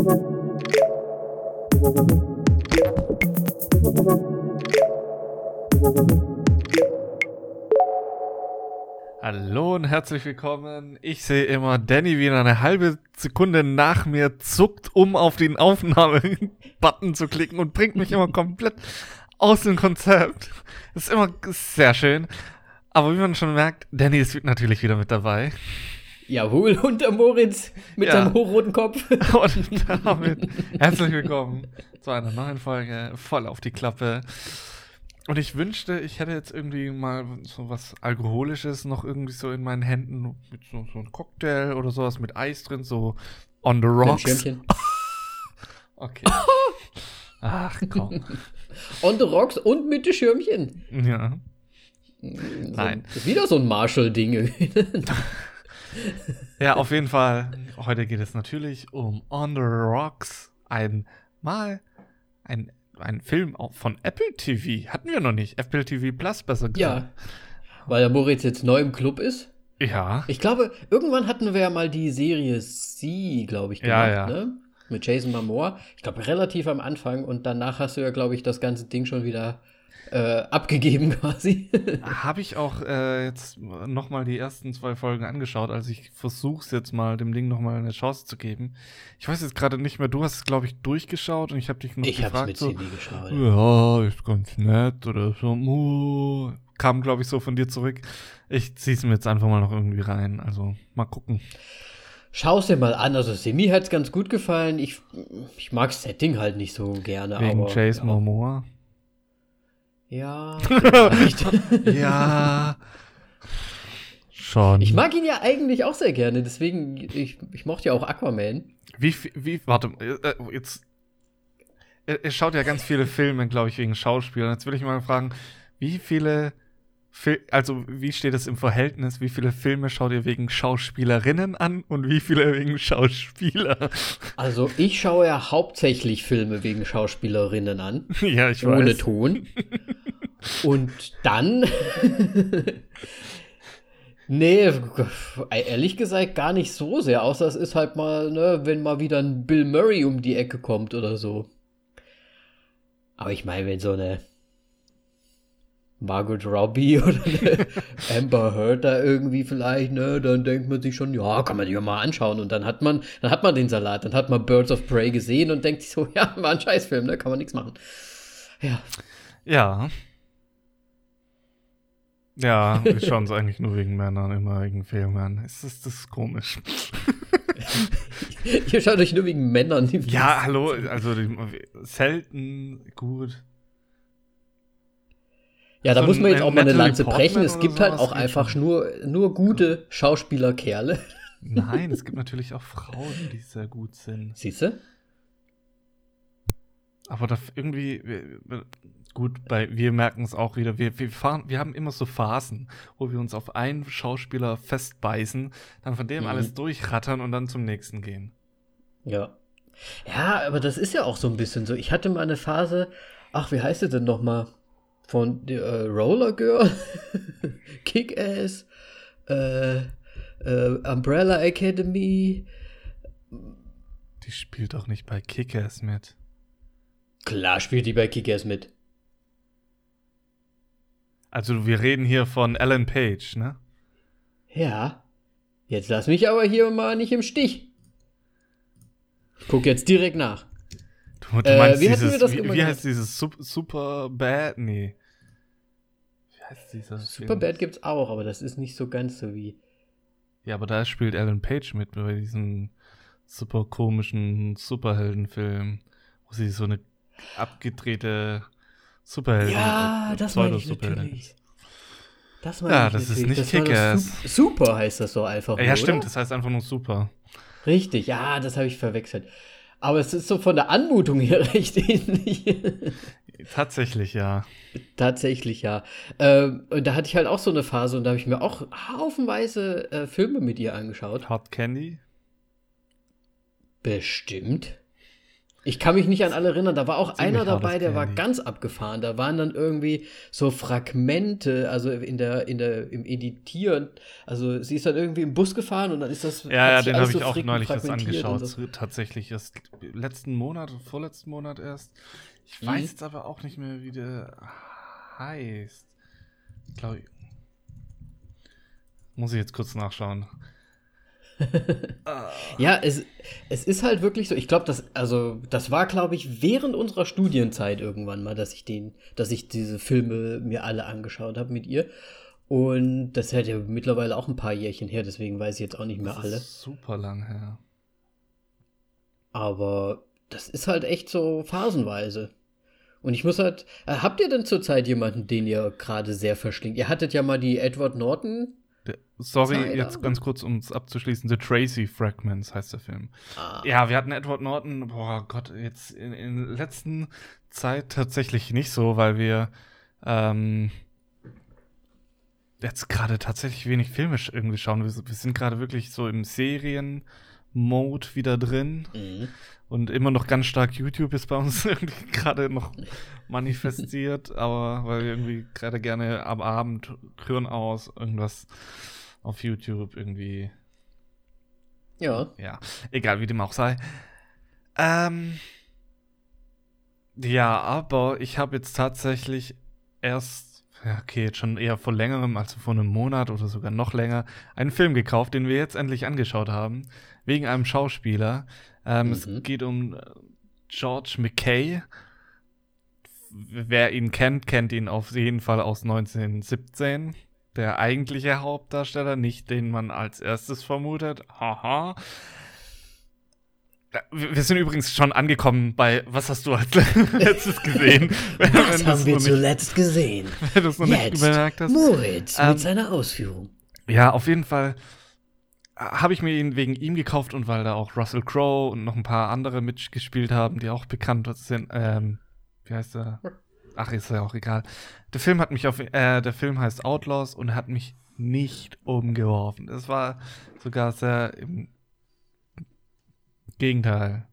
Hallo und herzlich willkommen. Ich sehe immer Danny, wie er eine halbe Sekunde nach mir zuckt, um auf den Aufnahme-Button zu klicken und bringt mich immer komplett aus dem Konzept. Ist immer sehr schön. Aber wie man schon merkt, Danny ist natürlich wieder mit dabei. Jawohl, und der Moritz mit ja. seinem hochroten Kopf. Und damit herzlich willkommen zu einer neuen Folge voll auf die Klappe. Und ich wünschte, ich hätte jetzt irgendwie mal so was Alkoholisches noch irgendwie so in meinen Händen mit so, so einem Cocktail oder sowas mit Eis drin, so on the rocks. Schirmchen. okay. Ach komm. on the rocks und mit dem Schirmchen. Ja. So, Nein. Wieder so ein Marshall-Ding. ja, auf jeden Fall. Heute geht es natürlich um On the Rocks. Ein Mal ein ein Film von Apple TV. Hatten wir noch nicht. Apple TV Plus, besser gesagt. Ja. Weil der Moritz jetzt neu im Club ist. Ja. Ich glaube, irgendwann hatten wir ja mal die Serie C, glaube ich, gemacht, ja, ja. ne? Mit Jason Momoa. Ich glaube, relativ am Anfang. Und danach hast du ja, glaube ich, das ganze Ding schon wieder äh, abgegeben quasi. Habe ich auch äh, jetzt nochmal die ersten zwei Folgen angeschaut, also ich versuche es jetzt mal, dem Ding nochmal eine Chance zu geben. Ich weiß jetzt gerade nicht mehr, du hast es, glaube ich, durchgeschaut und ich habe dich noch ich gefragt. Ich habe mit so, geschaut. Ja, ist ganz nett oder so. Uh, kam, glaube ich, so von dir zurück. Ich ziehe es mir jetzt einfach mal noch irgendwie rein, also mal gucken. Schau es dir mal an. Also Semi hat es ganz gut gefallen. Ich, ich mag Setting halt nicht so gerne. Wegen aber, Chase ja. Momoa. Ja. ja. Schon. Ich mag ihn ja eigentlich auch sehr gerne, deswegen, ich, ich mochte ja auch Aquaman. Wie, wie, warte, äh, jetzt. Er, er schaut ja ganz viele Filme, glaube ich, wegen Schauspielern. Jetzt will ich mal fragen, wie viele also wie steht es im Verhältnis? Wie viele Filme schaut ihr wegen Schauspielerinnen an und wie viele wegen Schauspieler? Also ich schaue ja hauptsächlich Filme wegen Schauspielerinnen an. Ja, ich ohne weiß. Ohne Ton. Und dann. nee, ehrlich gesagt gar nicht so sehr, außer es ist halt mal, ne, wenn mal wieder ein Bill Murray um die Ecke kommt oder so. Aber ich meine, wenn so eine Margaret Robbie oder eine Amber Heard da irgendwie vielleicht, ne, dann denkt man sich schon, ja, kann man ja mal anschauen. Und dann hat man, dann hat man den Salat, dann hat man Birds of Prey gesehen und denkt sich so, ja, war ein Scheißfilm, ne, kann man nichts machen. Ja. Ja. Ja, wir schauen es eigentlich nur wegen Männern, immer wegen Filmen. Es ist das ist komisch. Ihr schaut euch nur wegen Männern. Ja, hallo, also selten gut. Ja, da so muss man jetzt auch mal eine Lanze brechen. Es gibt halt auch einfach nur, nur gute Schauspielerkerle. Nein, es gibt natürlich auch Frauen, die sehr gut sind. Siehst du? Aber da irgendwie, gut, bei, wir merken es auch wieder, wir, wir, fahren, wir haben immer so Phasen, wo wir uns auf einen Schauspieler festbeißen, dann von dem mhm. alles durchrattern und dann zum nächsten gehen. Ja. Ja, aber das ist ja auch so ein bisschen so. Ich hatte mal eine Phase, ach, wie heißt sie denn nochmal? von äh, Roller Girl, Kick-Ass, äh, äh, Umbrella Academy. Die spielt auch nicht bei Kick-Ass mit. Klar spielt die bei Kick-Ass mit. Also wir reden hier von Ellen Page, ne? Ja. Jetzt lass mich aber hier mal nicht im Stich. Ich guck jetzt direkt nach. Du, du meinst äh, wie dieses, wie, wie heißt dieses Super Bad? Nee heißt dieser Superbad gibt es auch, aber das ist nicht so ganz so wie. Ja, aber da spielt Alan Page mit bei diesem super komischen Superheldenfilm, wo sie so eine abgedrehte Superheldin Ja, das meine ich natürlich. Das meine ja, ich das natürlich. ist nicht Kickers. Super heißt das so einfach. Ja, nur, stimmt, oder? das heißt einfach nur super. Richtig, ja, das habe ich verwechselt. Aber es ist so von der Anmutung her recht ähnlich. Tatsächlich, ja. Tatsächlich, ja. Ähm, und da hatte ich halt auch so eine Phase und da habe ich mir auch haufenweise äh, Filme mit ihr angeschaut. Hot Candy? Bestimmt. Ich kann mich nicht an alle erinnern. Da war auch Ziemlich einer dabei, der war ganz abgefahren. Da waren dann irgendwie so Fragmente, also in der, in der, im Editieren. Also sie ist dann irgendwie im Bus gefahren und dann ist das. Ja, ja, den habe ich so auch neulich und angeschaut. so. Tatsächlich erst letzten Monat, vorletzten Monat erst. Ich Mhm. weiß jetzt aber auch nicht mehr, wie der heißt. Glaube ich. Muss ich jetzt kurz nachschauen. Ja, es, es ist halt wirklich so. Ich glaube, das, also, das war, glaube ich, während unserer Studienzeit irgendwann mal, dass ich den, dass ich diese Filme mir alle angeschaut habe mit ihr. Und das hätte ja mittlerweile auch ein paar Jährchen her, deswegen weiß ich jetzt auch nicht mehr Das alle. ist super lang her. Aber das ist halt echt so phasenweise. Und ich muss halt. Äh, habt ihr denn zurzeit jemanden, den ihr gerade sehr verschlingt? Ihr hattet ja mal die Edward Norton. Der, sorry, Zeit, jetzt ganz kurz, um es abzuschließen. The Tracy Fragments heißt der Film. Ah, Ja, wir hatten Edward Norton, boah Gott, jetzt in, in der letzten Zeit tatsächlich nicht so, weil wir ähm, jetzt gerade tatsächlich wenig Filme sch- irgendwie schauen. Wir, wir sind gerade wirklich so im Serien-Mode wieder drin mhm. Und immer noch ganz stark YouTube ist bei uns irgendwie gerade noch manifestiert, aber weil wir irgendwie gerade gerne am Abend Hirn aus irgendwas auf YouTube irgendwie Ja. ja, egal wie dem auch sei. Ähm, ja, aber ich habe jetzt tatsächlich erst, ja, okay, jetzt schon eher vor längerem, also vor einem Monat oder sogar noch länger, einen Film gekauft, den wir jetzt endlich angeschaut haben, wegen einem Schauspieler. Ähm, Es Mhm. geht um äh, George McKay. Wer ihn kennt, kennt ihn auf jeden Fall aus 1917. Der eigentliche Hauptdarsteller, nicht den man als erstes vermutet. Haha. Ja, Wir sind übrigens schon angekommen bei, was hast du als letztes gesehen? Was haben wir noch nicht- zuletzt gesehen? wenn du's noch nicht Jetzt bemerkt hast. Moritz Ähm, mit seiner Ausführung. Ja, auf jeden Fall habe ich mir ihn wegen ihm gekauft und weil da auch Russell Crowe und noch ein paar andere mitgespielt haben, die auch bekannt sind. Ähm, wie heißt er? Ach, ist ja auch egal. Der Film hat mich auf, äh, der Film heißt Outlaws und er hat mich nicht umgeworfen. Es war sogar sehr im Gegenteil.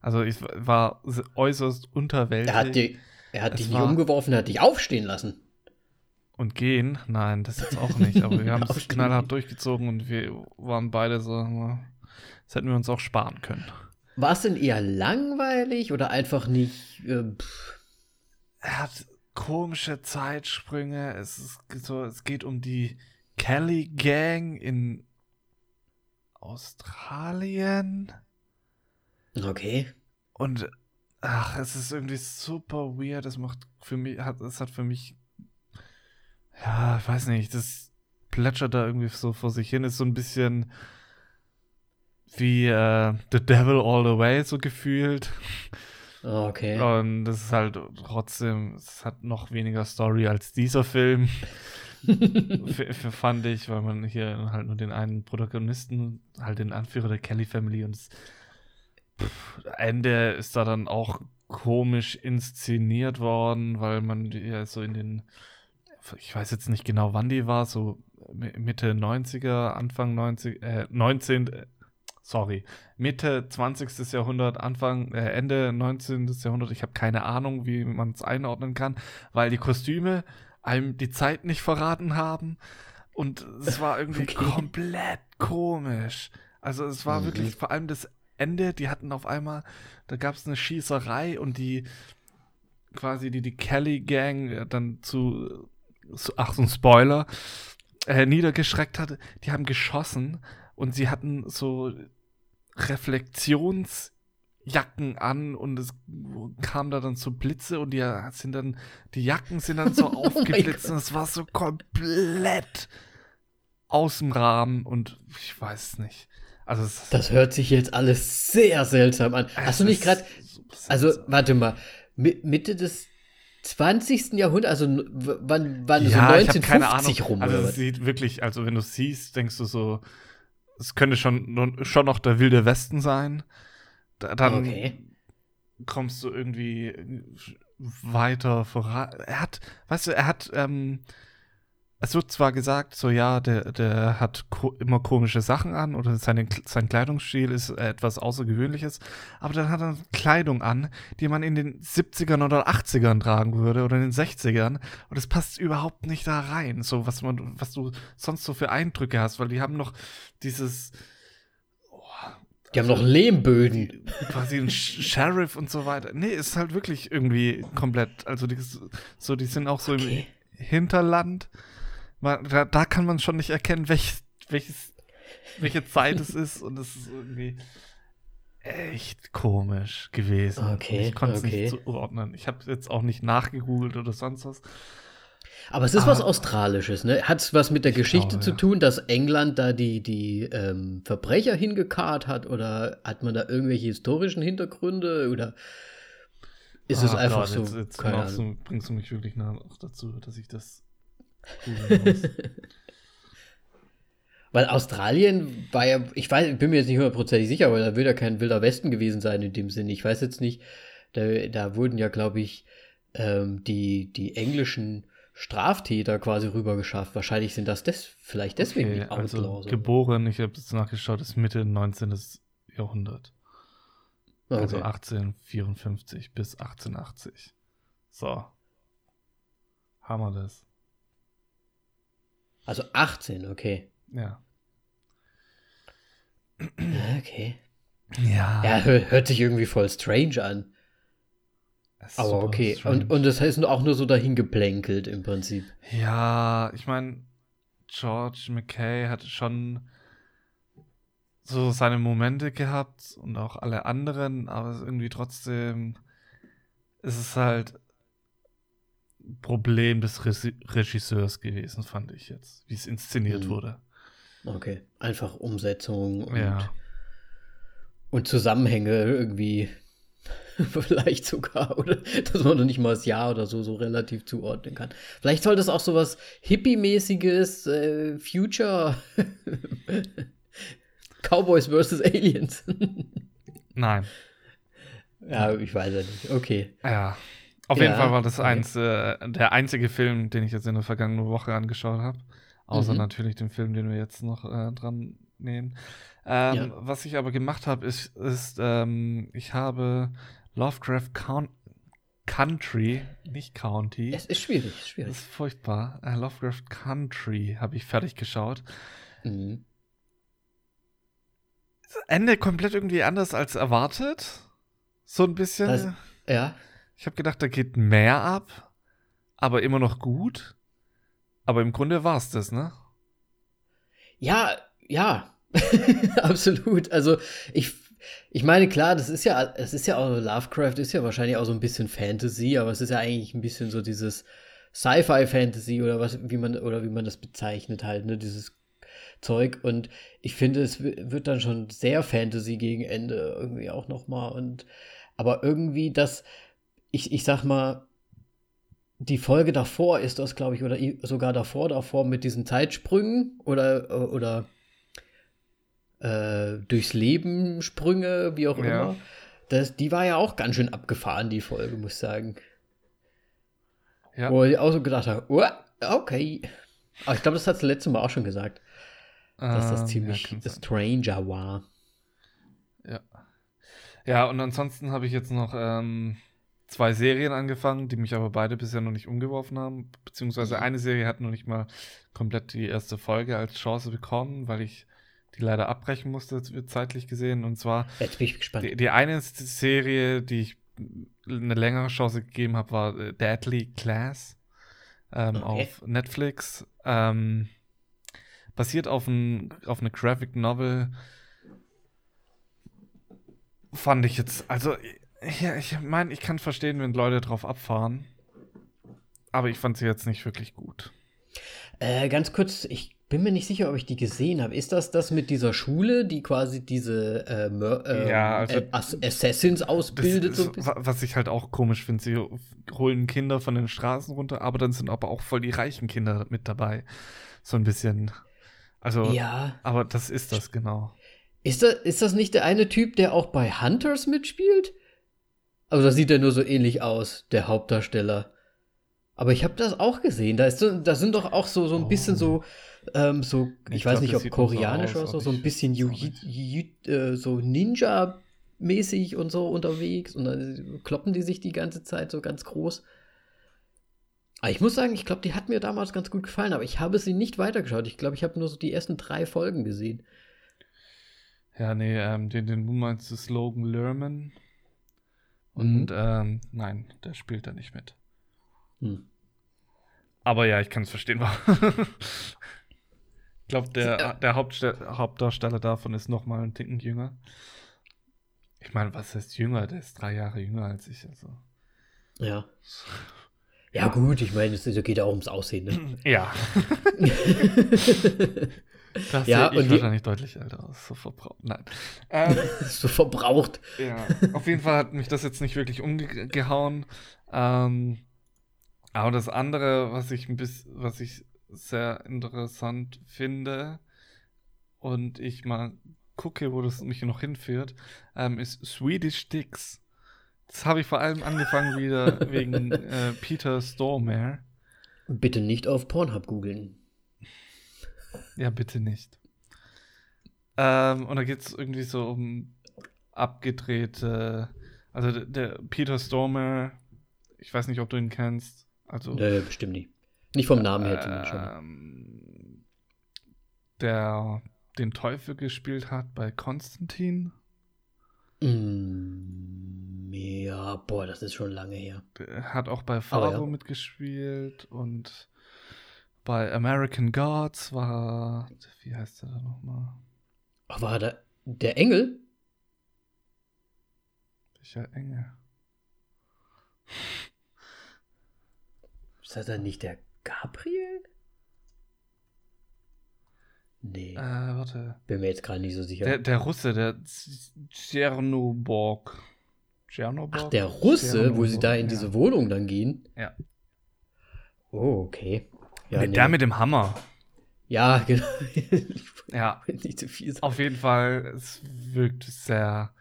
Also ich war äußerst unterwältigt. Er hat, die, er hat dich nicht umgeworfen, er hat dich aufstehen lassen. Und gehen? Nein, das jetzt auch nicht. Aber wir haben es knallhart durchgezogen und wir waren beide so, das hätten wir uns auch sparen können. War es denn eher langweilig oder einfach nicht? Äh, Er hat komische Zeitsprünge. Es, ist so, es geht um die Kelly Gang in Australien. okay. Und ach, es ist irgendwie super weird. Es macht für mich, hat, es hat für mich, ja, ich weiß nicht, das plätschert da irgendwie so vor sich hin. Ist so ein bisschen wie äh, The Devil All the Way so gefühlt. Okay. Und das ist halt trotzdem, es hat noch weniger Story als dieser Film. Fand ich, weil man hier halt nur den einen Protagonisten, halt den Anführer der Kelly Family und das pff, Ende ist da dann auch komisch inszeniert worden, weil man ja so in den, ich weiß jetzt nicht genau, wann die war, so Mi- Mitte 90er, Anfang 90, äh, 19, äh, sorry, Mitte 20. Jahrhundert, Anfang, äh, Ende 19. Jahrhundert, ich habe keine Ahnung, wie man es einordnen kann, weil die Kostüme einem die Zeit nicht verraten haben und es war irgendwie Okay. komplett komisch. Also es war Mhm. wirklich vor allem das Ende, die hatten auf einmal, da gab es eine Schießerei und die quasi die, die Kelly Gang äh, dann zu ach so ein Spoiler, äh, niedergeschreckt hatte, die haben geschossen und sie hatten so Reflexionsjacken an und es kam da dann so Blitze und die sind dann, die Jacken sind dann so Oh aufgeblitzt Gott. und es war so komplett aus dem Rahmen und ich weiß es nicht. Also Das hört sich jetzt alles sehr seltsam an. Hast du nicht gerade. so Also, warte mal. Mi- Mitte des 20. Jahrhunderts, also wann, wann ja, so ich habe 1950 keine Ahnung. rum also es sieht wirklich, also wenn du es siehst, denkst du so, es könnte schon, schon noch der wilde Westen sein. Da, dann Okay. kommst du irgendwie weiter voran. Er hat, weißt du, er hat ähm, es wird zwar gesagt, so ja, der, der hat immer komische Sachen an oder seine, sein Kleidungsstil ist etwas Außergewöhnliches, aber dann hat er Kleidung an, die man in den 70ern oder 80ern tragen würde oder in den 60ern und es passt überhaupt nicht da rein, so was man, was du sonst so für Eindrücke hast, weil die haben noch dieses, die haben also, noch Lehmböden. Quasi ein Sheriff und so weiter. Nee, ist halt wirklich irgendwie komplett. Also, die, so, die sind auch so okay. im Hinterland. Da, da, kann man schon nicht erkennen, welch, welches, welche Zeit es ist. Und es ist irgendwie echt komisch gewesen. Okay. Ich konnte es okay. nicht zuordnen. Ich habe jetzt auch nicht nachgegoogelt oder sonst was. Aber es ist ah, was Australisches, ne? Hat es was mit der Geschichte glaube, zu tun, dass England da die, die ähm, Verbrecher hingekarrt hat? Oder hat man da irgendwelche historischen Hintergründe? Oder ist ah, es einfach Gott, so? Jetzt, jetzt du, bringst du mich wirklich nach dazu, dass ich das. Weil Australien war ja, ich weiß, bin mir jetzt nicht hundertprozentig sicher, aber da wird ja kein wilder Westen gewesen sein in dem Sinne. Ich weiß jetzt nicht, da, da wurden ja, glaube ich, ähm, die, die englischen Straftäter quasi rübergeschafft. Wahrscheinlich sind das des, vielleicht deswegen okay, die also Outlaws. Also geboren, ich habe jetzt nachgeschaut, ist Mitte 19. Jahrhundert. Okay. Also 1854 bis 1880. So. Haben wir das. Also 18, okay. Ja. Okay. Ja. Ja, hört sich irgendwie voll strange an. Aber okay, und, und das heißt auch nur so dahin geplänkelt im Prinzip. Ja, ich meine, George McKay hat schon so seine Momente gehabt und auch alle anderen, aber irgendwie trotzdem ist es halt Problem des Regisseurs gewesen, fand ich jetzt, wie es inszeniert mhm. wurde. Okay, einfach Umsetzung und, ja. und Zusammenhänge irgendwie Vielleicht sogar, oder? Dass man noch nicht mal das Jahr oder so so relativ zuordnen kann. Vielleicht soll das auch so was Hippie-mäßiges äh, Future Cowboys vs. Aliens. Nein. Ja, ich weiß ja nicht. Okay. Ja. Auf ja, jeden Fall war das okay. eins, äh, der einzige Film, den ich jetzt in der vergangenen Woche angeschaut habe. Außer mhm. natürlich dem Film, den wir jetzt noch äh, dran nehmen. Ähm, ja. Was ich aber gemacht habe, ist, ist ähm, ich habe Lovecraft Count Country, nicht County. Es ist schwierig, schwierig. Das ist furchtbar. Uh, Lovecraft Country habe ich fertig geschaut. Mhm. Das Ende komplett irgendwie anders als erwartet. So ein bisschen. Das, ja. Ich habe gedacht, da geht mehr ab, aber immer noch gut. Aber im Grunde war es das, ne? Ja, ja. Absolut. Also ich ich meine, klar, das ist ja, es ist ja auch, Lovecraft ist ja wahrscheinlich auch so ein bisschen Fantasy, aber es ist ja eigentlich ein bisschen so dieses Sci-Fi-Fantasy oder was, wie man, oder wie man das bezeichnet halt, ne, dieses Zeug. Und ich finde, es wird dann schon sehr Fantasy gegen Ende irgendwie auch nochmal. Und aber irgendwie das, ich, ich sag mal, die Folge davor ist das, glaube ich, oder sogar davor, davor mit diesen Zeitsprüngen oder, oder äh, durchs Leben Sprünge, wie auch ja. immer. Das, die war ja auch ganz schön abgefahren, die Folge, muss ich sagen. Ja. Wo ich auch so gedacht habe, oh, okay. Aber ich glaube, das hat das letzte Mal auch schon gesagt. Dass das ähm, ziemlich ja, Stranger war. Ja. Ja, und ansonsten habe ich jetzt noch ähm, zwei Serien angefangen, die mich aber beide bisher noch nicht umgeworfen haben. Beziehungsweise mhm. eine Serie hat noch nicht mal komplett die erste Folge als Chance bekommen, weil ich die leider abbrechen musste, zeitlich gesehen. Und zwar Jetzt bin ich gespannt. Die, die eine Serie, die ich eine längere Chance gegeben habe, war äh, Deadly Class ähm, okay. auf Netflix. Ähm, basiert auf, ein, auf eine Graphic Novel. Fand ich jetzt, also ja, ich meine, ich kann verstehen, wenn Leute drauf abfahren. Aber ich fand sie jetzt nicht wirklich gut. Äh, ganz kurz, ich bin mir nicht sicher, ob ich die gesehen habe. Ist das das mit dieser Schule, die quasi diese äh, äh, ja, also Assassins ausbildet? So was ich halt auch komisch finde, sie holen Kinder von den Straßen runter, aber dann sind aber auch voll die reichen Kinder mit dabei. So ein bisschen. Also, ja. aber das ist das genau. Ist das, ist das nicht der eine Typ, der auch bei Hunters mitspielt? Also, da sieht er nur so ähnlich aus, der Hauptdarsteller. Aber ich habe das auch gesehen. Da, ist so, da sind doch auch so, so ein bisschen so, ähm, so, ich, Ich weiß glaub, nicht, das ob koreanisch oder so, so ein bisschen. Jiu- äh, so Ninja-mäßig und so unterwegs. Und dann kloppen die sich die ganze Zeit so ganz groß. Aber ich muss sagen, ich glaube, die hat mir damals ganz gut gefallen, aber ich habe sie nicht weitergeschaut. Ich glaube, ich habe nur so die ersten drei Folgen gesehen. Ja, nee, ähm, den, den du meinst, ist Mhm. Und ähm, nein, der spielt da nicht mit. Hm. Aber ja, ich kann es verstehen. warum. ich glaube, der, der Hauptste Hauptdarsteller davon ist noch mal ein Ticken jünger. Ich meine, was heißt jünger? Der ist drei Jahre jünger als ich. Also. Ja. Ja, gut, ich meine, es es geht ja auch ums Aussehen, ne? Ja. Das Ja, sehe die- wahrscheinlich deutlich älter aus. So verbraucht. Nein. Ähm, so verbraucht. Ja, auf jeden Fall hat mich das jetzt nicht wirklich umgehauen. Ähm, aber das andere, was ich ein bisschen, was ich sehr interessant finde und ich mal gucke, wo das mich noch hinführt, ähm, ist Swedish Dicks. Das habe ich vor allem angefangen wieder wegen äh, Peter Stormare. Bitte nicht auf Pornhub googeln. Ja, bitte nicht. Ähm, und da geht es irgendwie so um abgedrehte. Also der, der Peter Stormer, ich weiß nicht, ob du ihn kennst. Also Nö, bestimmt nicht. Nicht vom Namen her zumindest schon. ähm, der den Teufel gespielt hat bei Konstantin. Mm, ja, boah, das ist schon lange her. Der hat auch bei Fargo ja. mitgespielt und bei American Gods war. Wie heißt der da nochmal? War da der Engel? Welcher Engel? Ist das dann nicht der Gabriel? Nee, Äh, warte. bin mir jetzt gerade nicht so sicher. Der, der Russe, der Tschernoborg. Tschernoborg? Ach, der Russe, wo sie da in ja. diese Wohnung dann gehen? Ja. Oh, okay. Ja, nee. Der mit dem Hammer. ja genau. ich Ja, nicht zu viel sagen. auf jeden Fall, es wirkt sehr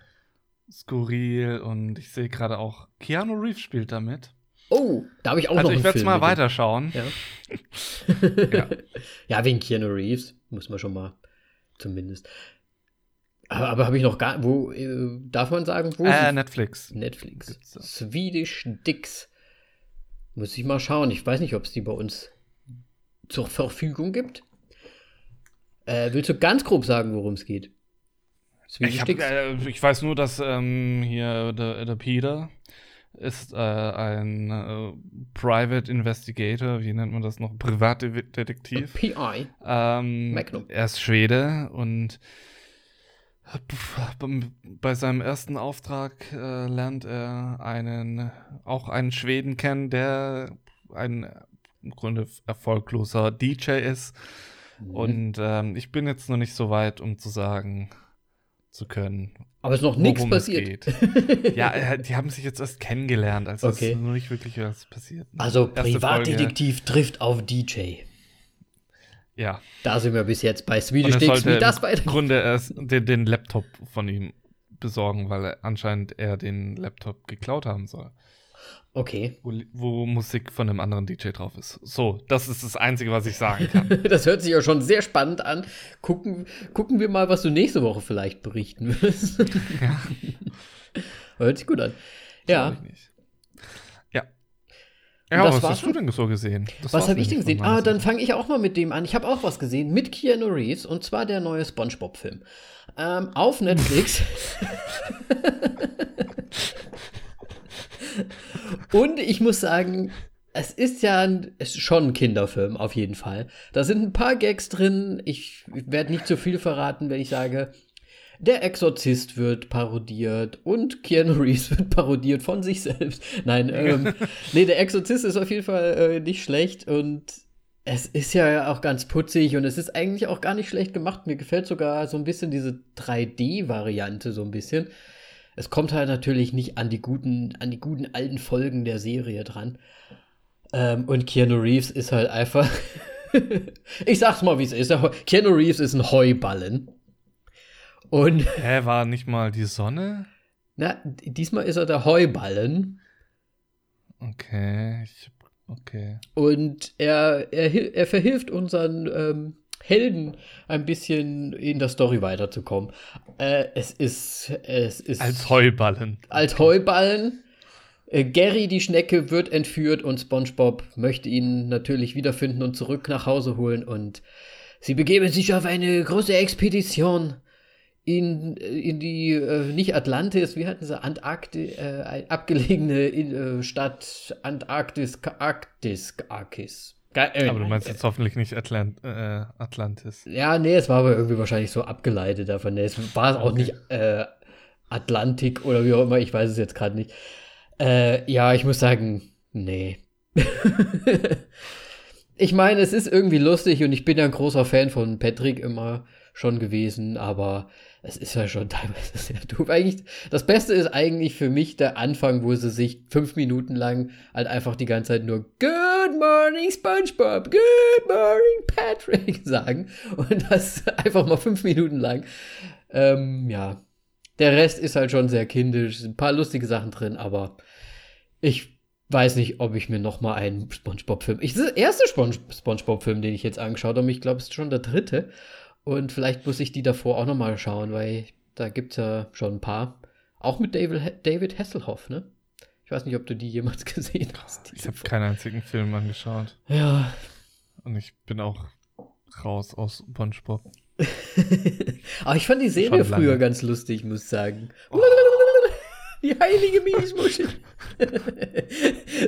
skurril und ich sehe gerade auch, Keanu Reeves spielt damit. Oh, da habe ich auch also noch ich einen werde es mal weiterschauen. Ja. Ja. ja, wegen Keanu Reeves, muss man schon mal zumindest. Aber, aber habe ich noch gar, wo, äh, darf man sagen, wo? Äh, Netflix. Netflix. Swedish Dicks. Muss ich mal schauen. Ich weiß nicht, ob es die bei uns zur Verfügung gibt. Äh, willst du ganz grob sagen, worum es geht? Ich, hab, äh, ich weiß nur, dass ähm, hier der, der Peter ist äh, ein äh, Private Investigator, wie nennt man das noch? Privatdetektiv. PI. Ähm, Magnum. Er ist Schwede und bei seinem ersten Auftrag äh, lernt er einen, auch einen Schweden kennen, der ein im Grunde erfolgloser DJ ist. Mhm. Und ähm, ich bin jetzt noch nicht so weit, um zu sagen zu können, Aber es ist noch nichts passiert. geht. ja, äh, die haben sich jetzt erst kennengelernt, also Okay. ist noch nicht wirklich was passiert. Also Erste Privatdetektiv trifft auf DJ. Ja. Da sind wir bis jetzt bei Swedish Dicks, wie das im weiter. Grunde erst den, den Laptop von ihm besorgen, weil er anscheinend er den Laptop geklaut haben soll, Okay. wo, wo Musik von einem anderen DJ drauf ist. So, das ist das Einzige, was ich sagen kann. Das hört sich ja schon sehr spannend an. Gucken, gucken wir mal, was du nächste Woche vielleicht berichten wirst. ja, Hört sich gut an. Ja. Ja. Ja, was hast du denn so gesehen? Das was habe ich denn gesehen? Ah, dann fange ich auch mal mit dem an. Ich habe auch was gesehen mit Keanu Reeves und zwar der neue SpongeBob-Film. Ähm, auf Netflix. und ich muss sagen, es ist ja ein, es ist schon ein Kinderfilm, auf jeden Fall. Da sind ein paar Gags drin. Ich werde nicht zu viel verraten, wenn ich sage, der Exorzist wird parodiert und Keanu Reeves wird parodiert von sich selbst. Nein, ähm, nee, der Exorzist ist auf jeden Fall äh, nicht schlecht und es ist ja auch ganz putzig und es ist eigentlich auch gar nicht schlecht gemacht. Mir gefällt sogar so ein bisschen diese 3D-Variante so ein bisschen. Es kommt halt natürlich nicht an die guten, an die guten alten Folgen der Serie dran. Ähm, und Keanu Reeves ist halt einfach. ich sag's mal, wie es ist. Keanu Reeves ist ein Heuballen. Und Hä, war nicht mal die Sonne? na, diesmal ist er der Heuballen. Okay, ich Okay. Und er, er, er verhilft unseren ähm, Helden ein bisschen in der Story weiterzukommen. Äh, es ist, es ist. Als Heuballen. Als Heuballen. Äh, Gary, die Schnecke, wird entführt und SpongeBob möchte ihn natürlich wiederfinden und zurück nach Hause holen. Und sie begeben sich auf eine große Expedition in, in die, äh, nicht Atlantis, wie hatten sie, Antarktis, äh, abgelegene äh, Stadt Antarktis, Arktis, Arktis. Äh, aber du meinst jetzt hoffentlich nicht Atlant äh, Atlantis. Ja, nee, es war aber irgendwie wahrscheinlich so abgeleitet davon. Nee, es war auch okay. nicht äh, Atlantik oder wie auch immer, ich weiß es jetzt gerade nicht. Äh, ja, ich muss sagen, nee. ich meine, es ist irgendwie lustig und ich bin ja ein großer Fan von Patrick immer schon gewesen, aber es ist ja schon teilweise sehr doof. Eigentlich, das Beste ist eigentlich für mich der Anfang, wo sie sich fünf Minuten lang halt einfach die ganze Zeit nur Good morning SpongeBob, Good morning Patrick sagen. Und das einfach mal fünf Minuten lang. Ähm, ja. Der Rest ist halt schon sehr kindisch. Ein paar lustige Sachen drin, aber ich weiß nicht, ob ich mir noch mal einen SpongeBob-Film. Ich das ist der erste Sponge SpongeBob-Film, den ich jetzt angeschaut habe. Ich glaube, es ist schon der dritte. Und vielleicht muss ich die davor auch noch mal schauen, weil da gibt es ja schon ein paar. Auch mit David, David Hasselhoff, ne? Ich weiß nicht, ob du die jemals gesehen hast. Ich habe keinen einzigen Film angeschaut. Ja. Und ich bin auch raus aus SpongeBob. Aber ich fand die Serie früher ganz lustig, muss ich sagen. Oh. Die heilige Miesmuschel.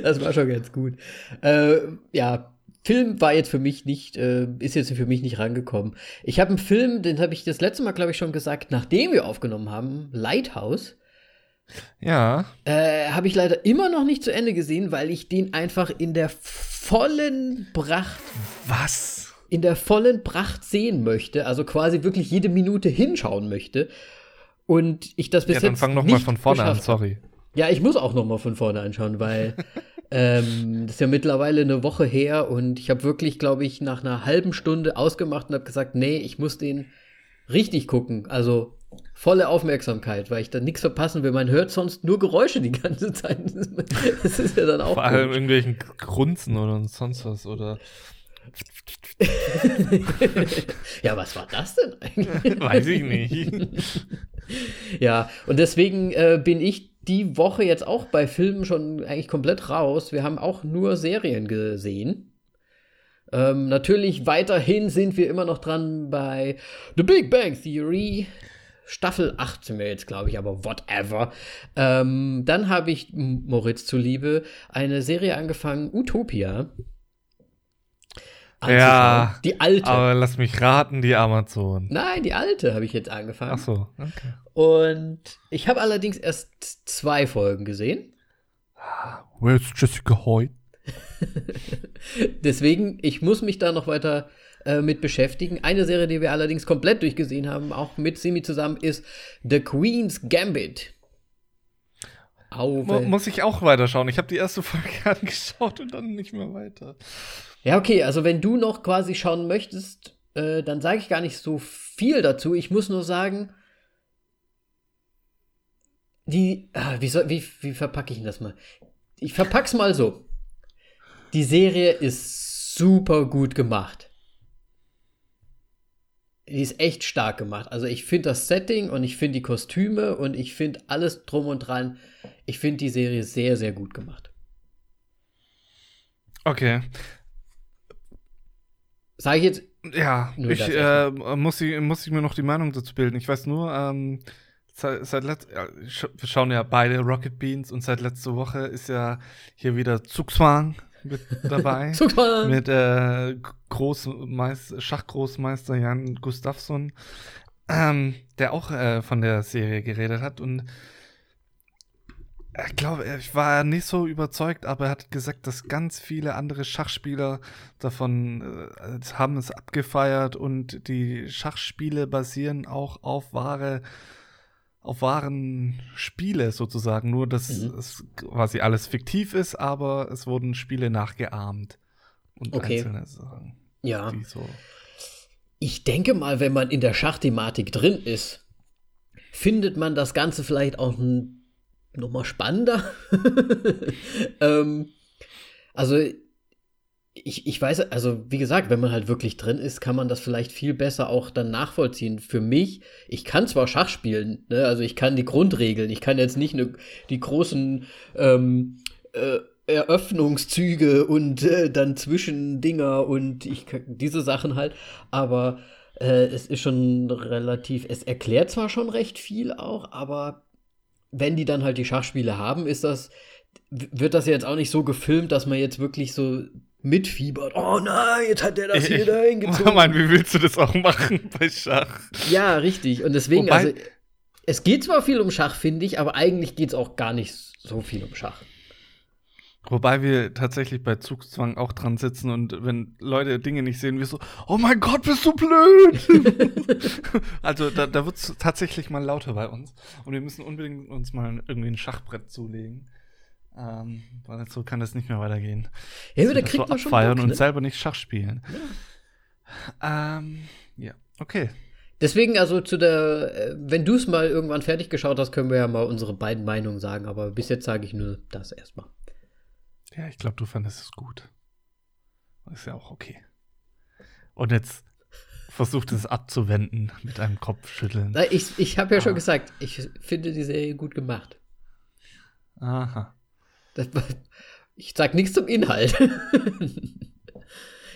das war schon ganz gut. Äh, ja, Film war jetzt für mich nicht, äh, ist jetzt für mich nicht rangekommen. Ich habe einen Film, den habe ich das letzte Mal, glaube ich, schon gesagt, nachdem wir aufgenommen haben, Lighthouse. Ja. Äh, habe ich leider immer noch nicht zu Ende gesehen, weil ich den einfach in der vollen Pracht. Was? In der vollen Pracht sehen möchte. Also quasi wirklich jede Minute hinschauen möchte. Und ich das bis ja, dann jetzt. fang noch mal von vorne an, sorry. Ja, ich muss auch noch mal von vorne anschauen, weil Ähm, das ist ja mittlerweile eine Woche her und ich habe wirklich, glaube ich, nach einer halben Stunde ausgemacht und habe gesagt, nee, ich muss den richtig gucken. Also volle Aufmerksamkeit, weil ich da nichts verpassen will. Man hört sonst nur Geräusche die ganze Zeit. Das ist ja dann auch. Vor allem irgendwelchen Grunzen oder sonst was oder. ja, was war das denn eigentlich? Weiß ich nicht. ja, und deswegen äh, bin ich die Woche jetzt auch bei Filmen schon eigentlich komplett raus. Wir haben auch nur Serien gesehen. Ähm, natürlich weiterhin sind wir immer noch dran bei The Big Bang Theory. Staffel 8 sind wir jetzt, glaube ich, aber whatever. Ähm, dann habe ich Moritz zuliebe eine Serie angefangen, Utopia. Ja, die alte. Aber lass mich raten, die Amazon. Nein, die alte habe ich jetzt angefangen. Ach so, okay. Und ich habe allerdings erst zwei Folgen gesehen. Where's Jessica Hoyt? Deswegen, ich muss mich da noch weiter äh, mit beschäftigen. Eine Serie, die wir allerdings komplett durchgesehen haben, auch mit Simi zusammen, ist The Queen's Gambit. Auwe. Muss ich auch weiterschauen. Ich habe die erste Folge angeschaut und dann nicht mehr weiter. Ja, okay, also wenn du noch quasi schauen möchtest, äh, dann sage ich gar nicht so viel dazu. Ich muss nur sagen, die, ah, wie, soll, wie, wie verpacke ich das mal? Ich verpack's mal so. Die Serie ist super gut gemacht. Die ist echt stark gemacht. Also ich finde das Setting und ich finde die Kostüme und ich finde alles drum und dran. Ich finde die Serie sehr, sehr gut gemacht. Okay. Sag ich jetzt? Ja, ich äh, muss, ich, muss ich mir noch die Meinung dazu bilden. Ich weiß nur, ähm, seit, seit letzt, ja, wir schauen ja beide Rocket Beans und seit letzter Woche ist ja hier wieder Zugzwang mit dabei. Zugzwang! Mit äh, Großmeister, Schachgroßmeister Jan Gustafsson, ähm, der auch äh, von der Serie geredet hat und ich glaube, ich war nicht so überzeugt, aber er hat gesagt, dass ganz viele andere Schachspieler davon äh, haben es abgefeiert und die Schachspiele basieren auch auf wahre auf wahren Spiele sozusagen, nur dass mhm. es quasi alles fiktiv ist, aber es wurden Spiele nachgeahmt und okay. einzelne Sachen. Ja. So ich denke mal, wenn man in der Schachthematik drin ist, findet man das Ganze vielleicht auch noch mal spannender. ähm, also ich, ich weiß, also wie gesagt, wenn man halt wirklich drin ist, kann man das vielleicht viel besser auch dann nachvollziehen. Für mich, ich kann zwar Schach spielen, ne? also ich kann die Grundregeln, ich kann jetzt nicht ne, die großen ähm, äh, Eröffnungszüge und äh, dann Zwischendinger und ich diese Sachen halt, aber äh, es ist schon relativ, es erklärt zwar schon recht viel auch, aber wenn die dann halt die Schachspiele haben, ist das, wird das jetzt auch nicht so gefilmt, dass man jetzt wirklich so mitfiebert. Oh nein, jetzt hat der das hier da hingezogen. Mann, wie willst du das auch machen bei Schach? Ja, richtig. Und deswegen, Wobei, also, es geht zwar viel um Schach, finde ich, aber eigentlich geht es auch gar nicht so viel um Schach. Wobei wir tatsächlich bei Zugzwang auch dran sitzen und wenn Leute Dinge nicht sehen, wir so, oh mein Gott, bist du blöd! also da, da wird es tatsächlich mal lauter bei uns. Und wir müssen unbedingt uns mal irgendwie ein Schachbrett zulegen. Ähm, weil so kann das nicht mehr weitergehen. Ja, aber da kriegt so man schon Bock, ne? und selber nicht Schach spielen. Ja. Ähm, ja, okay. Deswegen, also zu der, äh, wenn du es mal irgendwann fertig geschaut hast, können wir ja mal unsere beiden Meinungen sagen, aber bis jetzt sage ich nur das erstmal. Ja, ich glaube, du fandest es gut. Ist ja auch okay. Und jetzt versucht es abzuwenden mit einem Kopfschütteln. Ich, ich habe ja ah. schon gesagt, ich finde die Serie gut gemacht. Aha. Das, ich sag nichts zum Inhalt.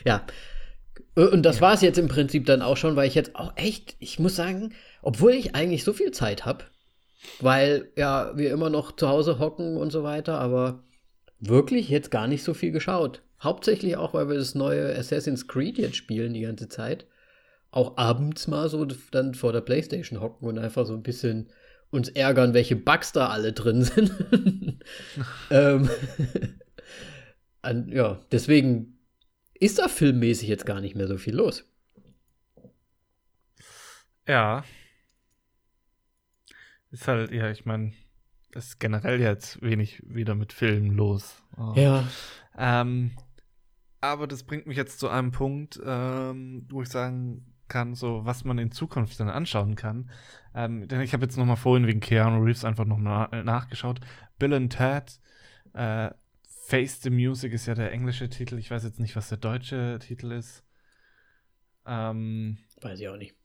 ja. Und das ja. war es jetzt im Prinzip dann auch schon, weil ich jetzt auch echt, ich muss sagen, obwohl ich eigentlich so viel Zeit habe, weil ja wir immer noch zu Hause hocken und so weiter, aber wirklich jetzt gar nicht so viel geschaut. Hauptsächlich auch, weil wir das neue Assassin's Creed jetzt spielen die ganze Zeit. Auch abends mal so dann vor der Playstation hocken und einfach so ein bisschen uns ärgern, welche Bugs da alle drin sind. ähm, an, ja, deswegen ist da filmmäßig jetzt gar nicht mehr so viel los. Ja. Ist halt, ja, ich meine, ist generell jetzt wenig wieder mit Filmen los. Oh. Ja. Ähm, aber das bringt mich jetzt zu einem Punkt, ähm, wo ich sagen kann, so was man in Zukunft dann anschauen kann. Ähm, denn ich habe jetzt noch mal vorhin wegen Keanu Reeves einfach noch na nachgeschaut. Bill and Ted, äh, Face the Music ist ja der englische Titel. Ich weiß jetzt nicht, was der deutsche Titel ist. Ähm, weiß ich auch nicht.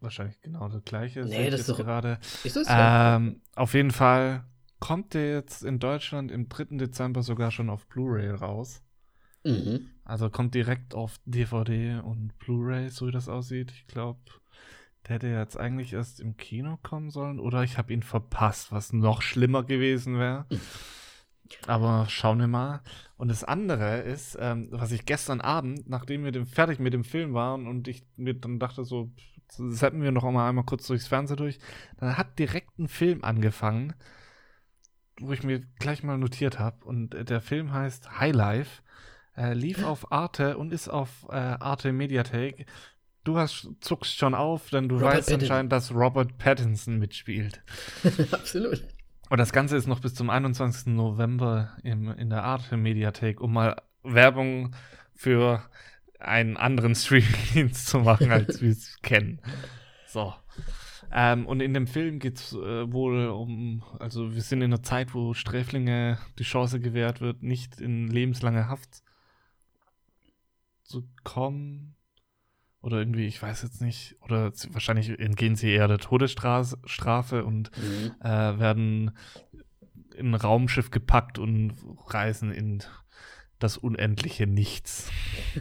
Wahrscheinlich genau das gleiche. Nee, das ist doch, gerade. Ist das ähm, auf jeden Fall kommt der jetzt in Deutschland im 3. Dezember sogar schon auf Blu-ray raus. Mhm. Also kommt direkt auf DVD und Blu-ray, so wie das aussieht. Ich glaube, der hätte jetzt eigentlich erst im Kino kommen sollen oder ich habe ihn verpasst, was noch schlimmer gewesen wäre. Aber schauen wir mal. Und das andere ist, ähm, was ich gestern Abend, nachdem wir dem, fertig mit dem Film waren und ich mir dann dachte so, setzen wir noch mal einmal kurz durchs Fernsehen durch, dann hat direkt ein Film angefangen, wo ich mir gleich mal notiert habe. Und der Film heißt High Life. Äh, lief auf Arte und ist auf äh, Arte Mediathek. Du hast, zuckst schon auf, denn du Robert weißt Pattinson. anscheinend, dass Robert Pattinson mitspielt. Absolut. Und das Ganze ist noch bis zum 21. November im, in der Arte Mediathek, um mal Werbung für einen anderen Streamingdienst zu machen, als wir es kennen. So. Ähm, und in dem Film geht es äh, wohl um, also wir sind in einer Zeit, wo Sträflinge die Chance gewährt wird, nicht in lebenslange Haft zu kommen. Oder irgendwie, ich weiß jetzt nicht, oder wahrscheinlich entgehen sie eher der Todesstrafe und mhm. äh, werden in ein Raumschiff gepackt und reisen in das unendliche Nichts.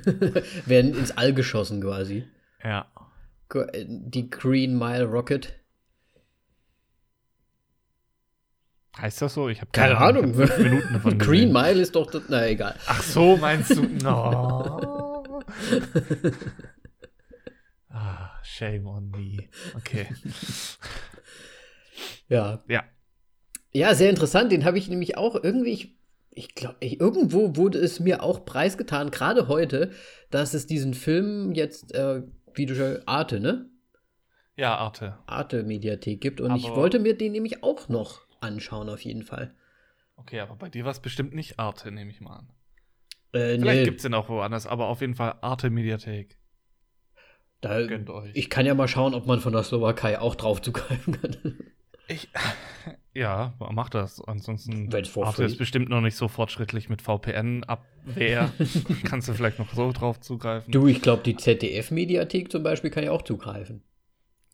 werden ins All geschossen quasi. Ja. Die Green Mile Rocket. Heißt das so? Ich habe keine, keine Ahnung. Fünf Minuten davon Green Mile ist doch, das, na egal. Ach so, meinst du? No. ah, shame on me. Okay. Ja. Ja. Ja, sehr interessant. Den habe ich nämlich auch irgendwie, ich, ich glaube, irgendwo wurde es mir auch preisgetan, gerade heute, dass es diesen Film jetzt, äh, wie du schon, Arte, ne? Ja, Arte. Arte-Mediathek gibt. Und aber ich wollte mir den nämlich auch noch anschauen, auf jeden Fall. Okay, aber bei dir war es bestimmt nicht Arte, nehme ich mal an. Äh, Vielleicht nee. gibt es den auch woanders, aber auf jeden Fall Arte Mediathek. Da, Gönnt euch. Ich kann ja mal schauen, ob man von der Slowakei auch drauf zugreifen kann. Ich, Ja, mach das. Ansonsten Arte ist bestimmt noch nicht so fortschrittlich mit VPN-Abwehr. Kannst du vielleicht noch so drauf zugreifen. Du, ich glaube, die ZDF-Mediathek zum Beispiel kann ja auch zugreifen.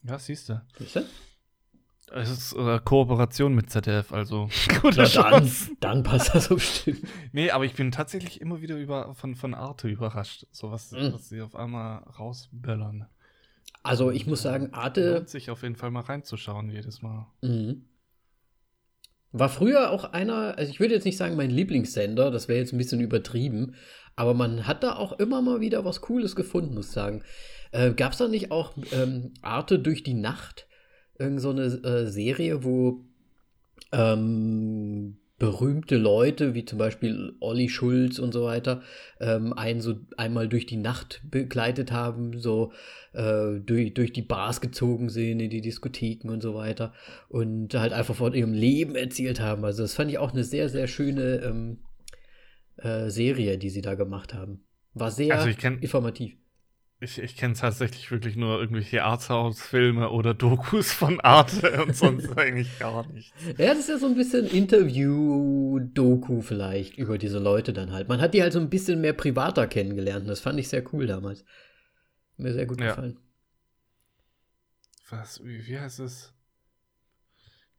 Ja, siehst du. Siehst du? Es ist äh, Kooperation mit ZDF, also gute Na dann, dann passt das so bestimmt. Nee, aber ich bin tatsächlich immer wieder über, von, von Arte überrascht. So was, Mhm. was sie auf einmal rausböllern. Also ich muss sagen, Arte Lohnt sich auf jeden Fall mal reinzuschauen jedes Mal. Mhm. War früher auch einer, also ich würde jetzt nicht sagen mein Lieblingssender, das wäre jetzt ein bisschen übertrieben, aber man hat da auch immer mal wieder was Cooles gefunden, muss ich sagen. Äh, Gab es da nicht auch ähm, Arte durch die Nacht? Irgend so eine äh, Serie, wo ähm, berühmte Leute, wie zum Beispiel Olli Schulz und so weiter, ähm, einen so einmal durch die Nacht begleitet haben, so äh, durch, durch die Bars gezogen sind, in die Diskotheken und so weiter und halt einfach von ihrem Leben erzählt haben. Also das fand ich auch eine sehr, sehr schöne ähm, äh, Serie, die sie da gemacht haben. War sehr Also kenn- informativ. Ich, ich kenne tatsächlich wirklich nur irgendwelche Arthouse-Filme oder Dokus von Arte und sonst eigentlich gar nichts. Ja, das ist ja so ein bisschen Interview-Doku vielleicht über diese Leute dann halt. Man hat die halt so ein bisschen mehr privater kennengelernt und das fand ich sehr cool damals. Mir sehr gut Ja. gefallen. Was, wie, wie heißt es?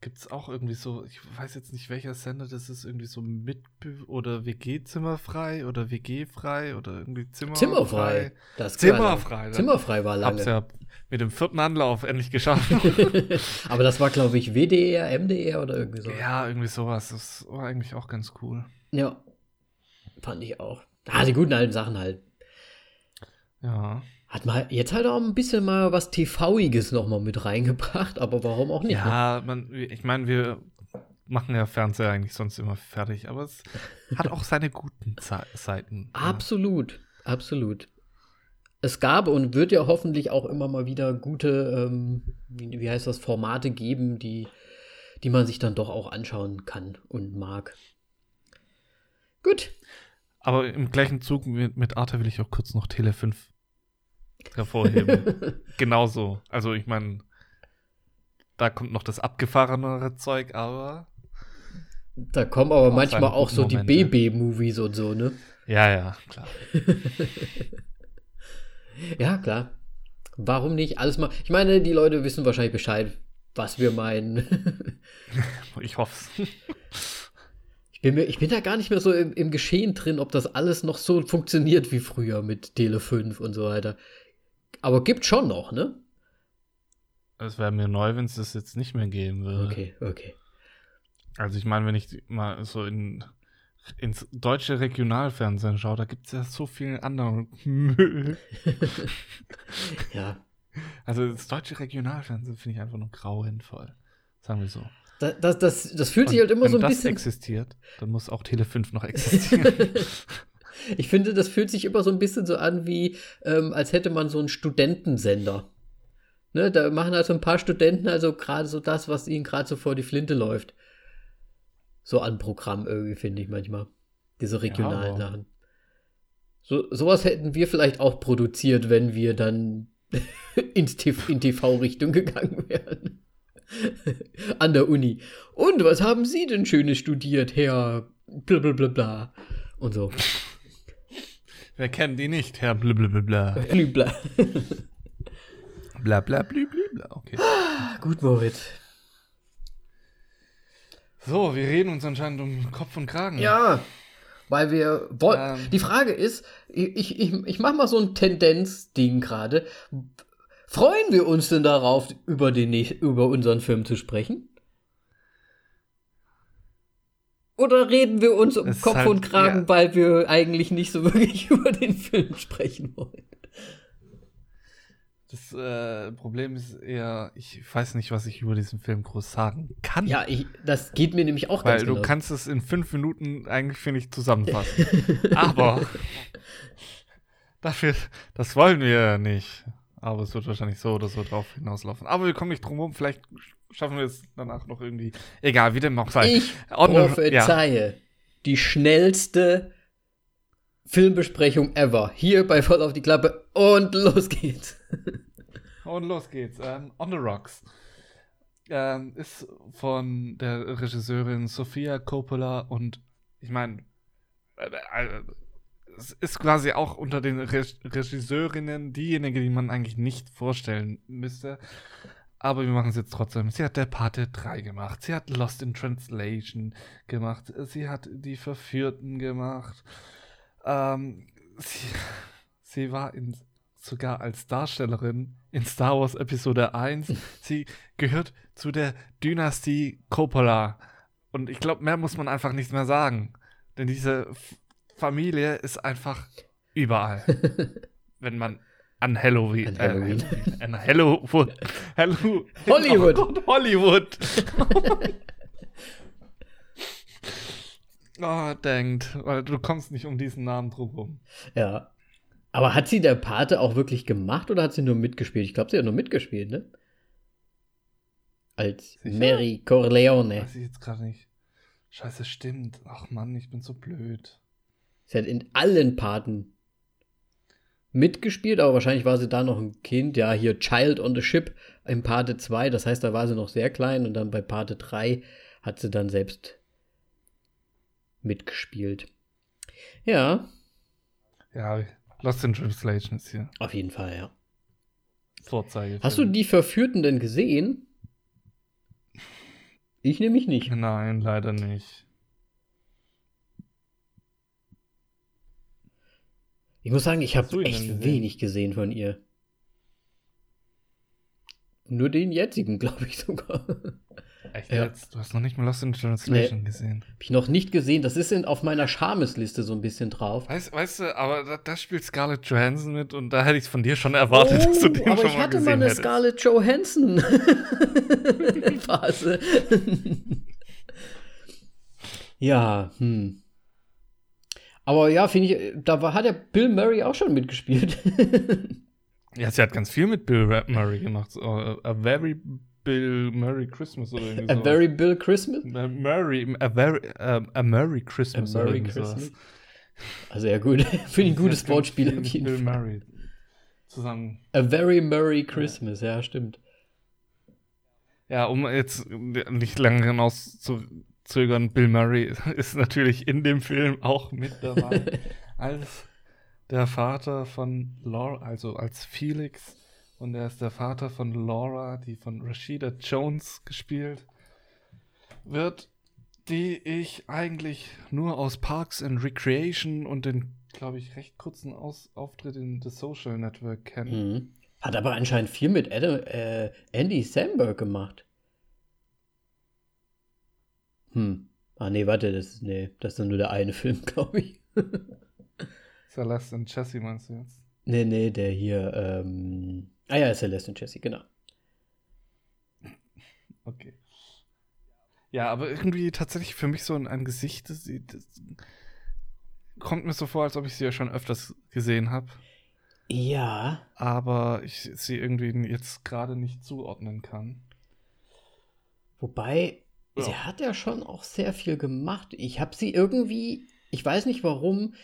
Gibt es auch irgendwie so, ich weiß jetzt nicht welcher Sender das ist, irgendwie so mit oder WG-Zimmerfrei oder WG-frei oder irgendwie Zimmerfrei. Zimmerfrei. Das Zimmerfrei. Zimmerfrei war Hab's lange. ja mit dem vierten Anlauf endlich geschafft. Aber das war, glaube ich, WDR, MDR oder irgendwie so. ja, irgendwie sowas. Das war eigentlich auch ganz cool. Ja. Fand ich auch. Ah, die guten alten Sachen halt. Ja. Hat mal jetzt halt auch ein bisschen mal was TV-iges nochmal mit reingebracht, aber warum auch nicht? ne? Ja, man, ich meine, wir machen ja Fernseher eigentlich sonst immer fertig, aber es hat auch seine guten Ze Seiten. Absolut, absolut. Es gab und wird ja hoffentlich auch immer mal wieder gute, ähm, wie, wie heißt das, Formate geben, die, die man sich dann doch auch anschauen kann und mag. Gut. Aber im gleichen Zug mit, mit Arte will ich auch kurz noch Tele 5 hervorheben. Genauso. Also ich meine, da kommt noch das abgefahrenere Zeug, aber Da kommen aber Auch manchmal auch so guten die Momente. BB-Movies und so, ne? ja, ja, klar. Ja, klar. Warum nicht? Alles mal. Ich meine, die Leute wissen wahrscheinlich Bescheid, was wir meinen. Ich hoffe es. Ich bin, mir, ich bin da gar nicht mehr so im, im Geschehen drin, ob das alles noch so funktioniert wie früher mit Tele 5 und so weiter. Aber gibt schon noch, ne? Es wäre mir neu, wenn es das jetzt nicht mehr geben würde. Okay, okay. Also ich meine, wenn ich mal so in ins deutsche Regionalfernsehen schaue, da gibt es ja so viel anderen Müll. Ja. Also das deutsche Regionalfernsehen finde ich einfach nur grauenvoll. Sagen wir so. Da- Das, das, das fühlt sich halt immer wenn so ein das bisschen. existiert, dann muss auch Tele 5 noch existieren. Ich finde, das fühlt sich immer so ein bisschen so an, wie ähm, als hätte man so einen Studentensender. Ne, da machen also ein paar Studenten also gerade so das, was ihnen gerade so vor die Flinte läuft. So an Programm irgendwie, finde ich manchmal. Diese regionalen aber- Sachen. So, sowas hätten wir vielleicht auch produziert, wenn wir dann ins TV, in TV-Richtung gegangen wären. An der Uni. Und was haben Sie denn Schönes studiert, Herr blablabla? Bla. Und so. Wer kennt die nicht, Herr Blablabla. Blübla. Bla bla bla bla bla. Okay. Gut, Moritz. So, wir reden uns anscheinend um Kopf und Kragen. Ja, weil wir wollen. Ähm. Die Frage ist, ich, ich, ich mach mal so ein Tendenzding gerade. Freuen wir uns denn darauf, über, den, über unseren Film zu sprechen? Oder reden wir uns um ist Kopf halt- und Kragen, ja. weil wir eigentlich nicht so wirklich über den Film sprechen wollen? Das äh, Problem ist eher, ich weiß nicht, was ich über diesen Film groß sagen kann. Ja, ich, das geht mir nämlich auch Weil ganz du genau. kannst es in fünf Minuten eigentlich, finde ich, zusammenfassen. Aber dafür, das wollen wir ja nicht. Aber es wird wahrscheinlich so oder so drauf hinauslaufen. Aber wir kommen nicht drum herum. Vielleicht schaffen wir es danach noch irgendwie. Egal, wie dem auch sei. Ich On the- ja. prophezeie die schnellste Filmbesprechung ever. Hier bei Voll auf die Klappe und los geht's. Und los geht's. Ähm, on the Rocks. Ähm, ist von der Regisseurin Sofia Coppola und ich meine, äh, äh, es ist quasi auch unter den Re Regisseurinnen diejenige, die man eigentlich nicht vorstellen müsste. Aber wir machen es jetzt trotzdem. Sie hat der Pate 3 gemacht. Sie hat Lost in Translation gemacht. Sie hat Die Verführten gemacht. Ähm, sie, sie war in, sogar als Darstellerin in Star Wars Episode 1. sie gehört zu der Dynastie Coppola. Und ich glaube, mehr muss man einfach nicht mehr sagen. Denn diese Familie ist einfach überall. wenn man an Halloween. An Halloween. Äh, an Halloween. Hallo, Hollywood. Oh Gott, Hollywood. oh, denkt, weil du kommst nicht um diesen Namen drum rum. Ja. Aber hat sie der Pate auch wirklich gemacht oder hat sie nur mitgespielt? Ich glaube, sie hat nur mitgespielt, ne? Als Sicher? Mary Corleone. Weiß ich jetzt gerade nicht. Scheiße, stimmt. Ach Mann, ich bin so blöd. Sie hat in allen Paten mitgespielt, aber wahrscheinlich war sie da noch ein Kind. Ja, hier Child on the Ship im Pate 2, das heißt, da war sie noch sehr klein und dann bei Pate 3 hat sie dann selbst mitgespielt. Ja, Ja, Lost in Translation ist hier. auf jeden Fall, ja. Vorzeige. Hast du die Verführten denn gesehen? Ich nämlich nicht. Nein, leider nicht. Ich muss sagen, ich habe echt wenig gesehen von ihr. Nur den jetzigen, glaube ich sogar. Echt Ja. jetzt? Du hast noch nicht mal Lost in Translation gesehen. Habe ich noch nicht gesehen. Das ist in, auf meiner Schammesliste so ein bisschen drauf. Weißt, weißt du, aber da, da spielt Scarlett Johansson mit und da hätte ich es von dir schon erwartet, dass du den Oh, aber schon ich mal hatte gesehen mal eine hättest. Scarlett Johansson Phase. ja, hm. Aber ja, finde ich, da war, hat ja Bill Murray auch schon mitgespielt. Ja, sie hat ganz viel mit Bill Ra- Murray gemacht. So, a very Bill Murray Christmas oder irgendwie A sowas. Very Bill Christmas. A Murray, a very, a Merry A Christmas oder Merry irgendwie Christmas. sowas. Also ja gut, finde ich ein gutes Wortspiel auf jeden Bill Fall. Murray zusammen. A Very Merry Christmas, ja, stimmt. Ja, um jetzt nicht lange hinauszuzögern, Bill Murray ist natürlich in dem Film auch mit dabei. als der Vater von Laura, also als Felix. Und er ist der Vater von Laura, die von Rashida Jones gespielt wird, die ich eigentlich nur aus Parks and Recreation und den, glaube ich, recht kurzen aus Auftritt in The Social Network kenne. Mhm. Hat aber anscheinend viel mit Adam, äh, Andy Samberg gemacht. Hm. Ah, nee, warte, das ist, nee, das ist dann nur der eine Film, glaube ich. Celeste und Jesse meinst du jetzt? nee, nee, der hier, ähm. Ah ja, Celeste und Jesse, genau. Okay. Ja, aber irgendwie tatsächlich für mich so ein, ein Gesicht, das, das kommt mir so vor, als ob ich sie ja schon öfters gesehen habe. Ja. aber ich sie irgendwie jetzt gerade nicht zuordnen kann. Wobei, Ja. sie hat ja schon auch sehr viel gemacht. Ich habe sie irgendwie, ich weiß nicht warum,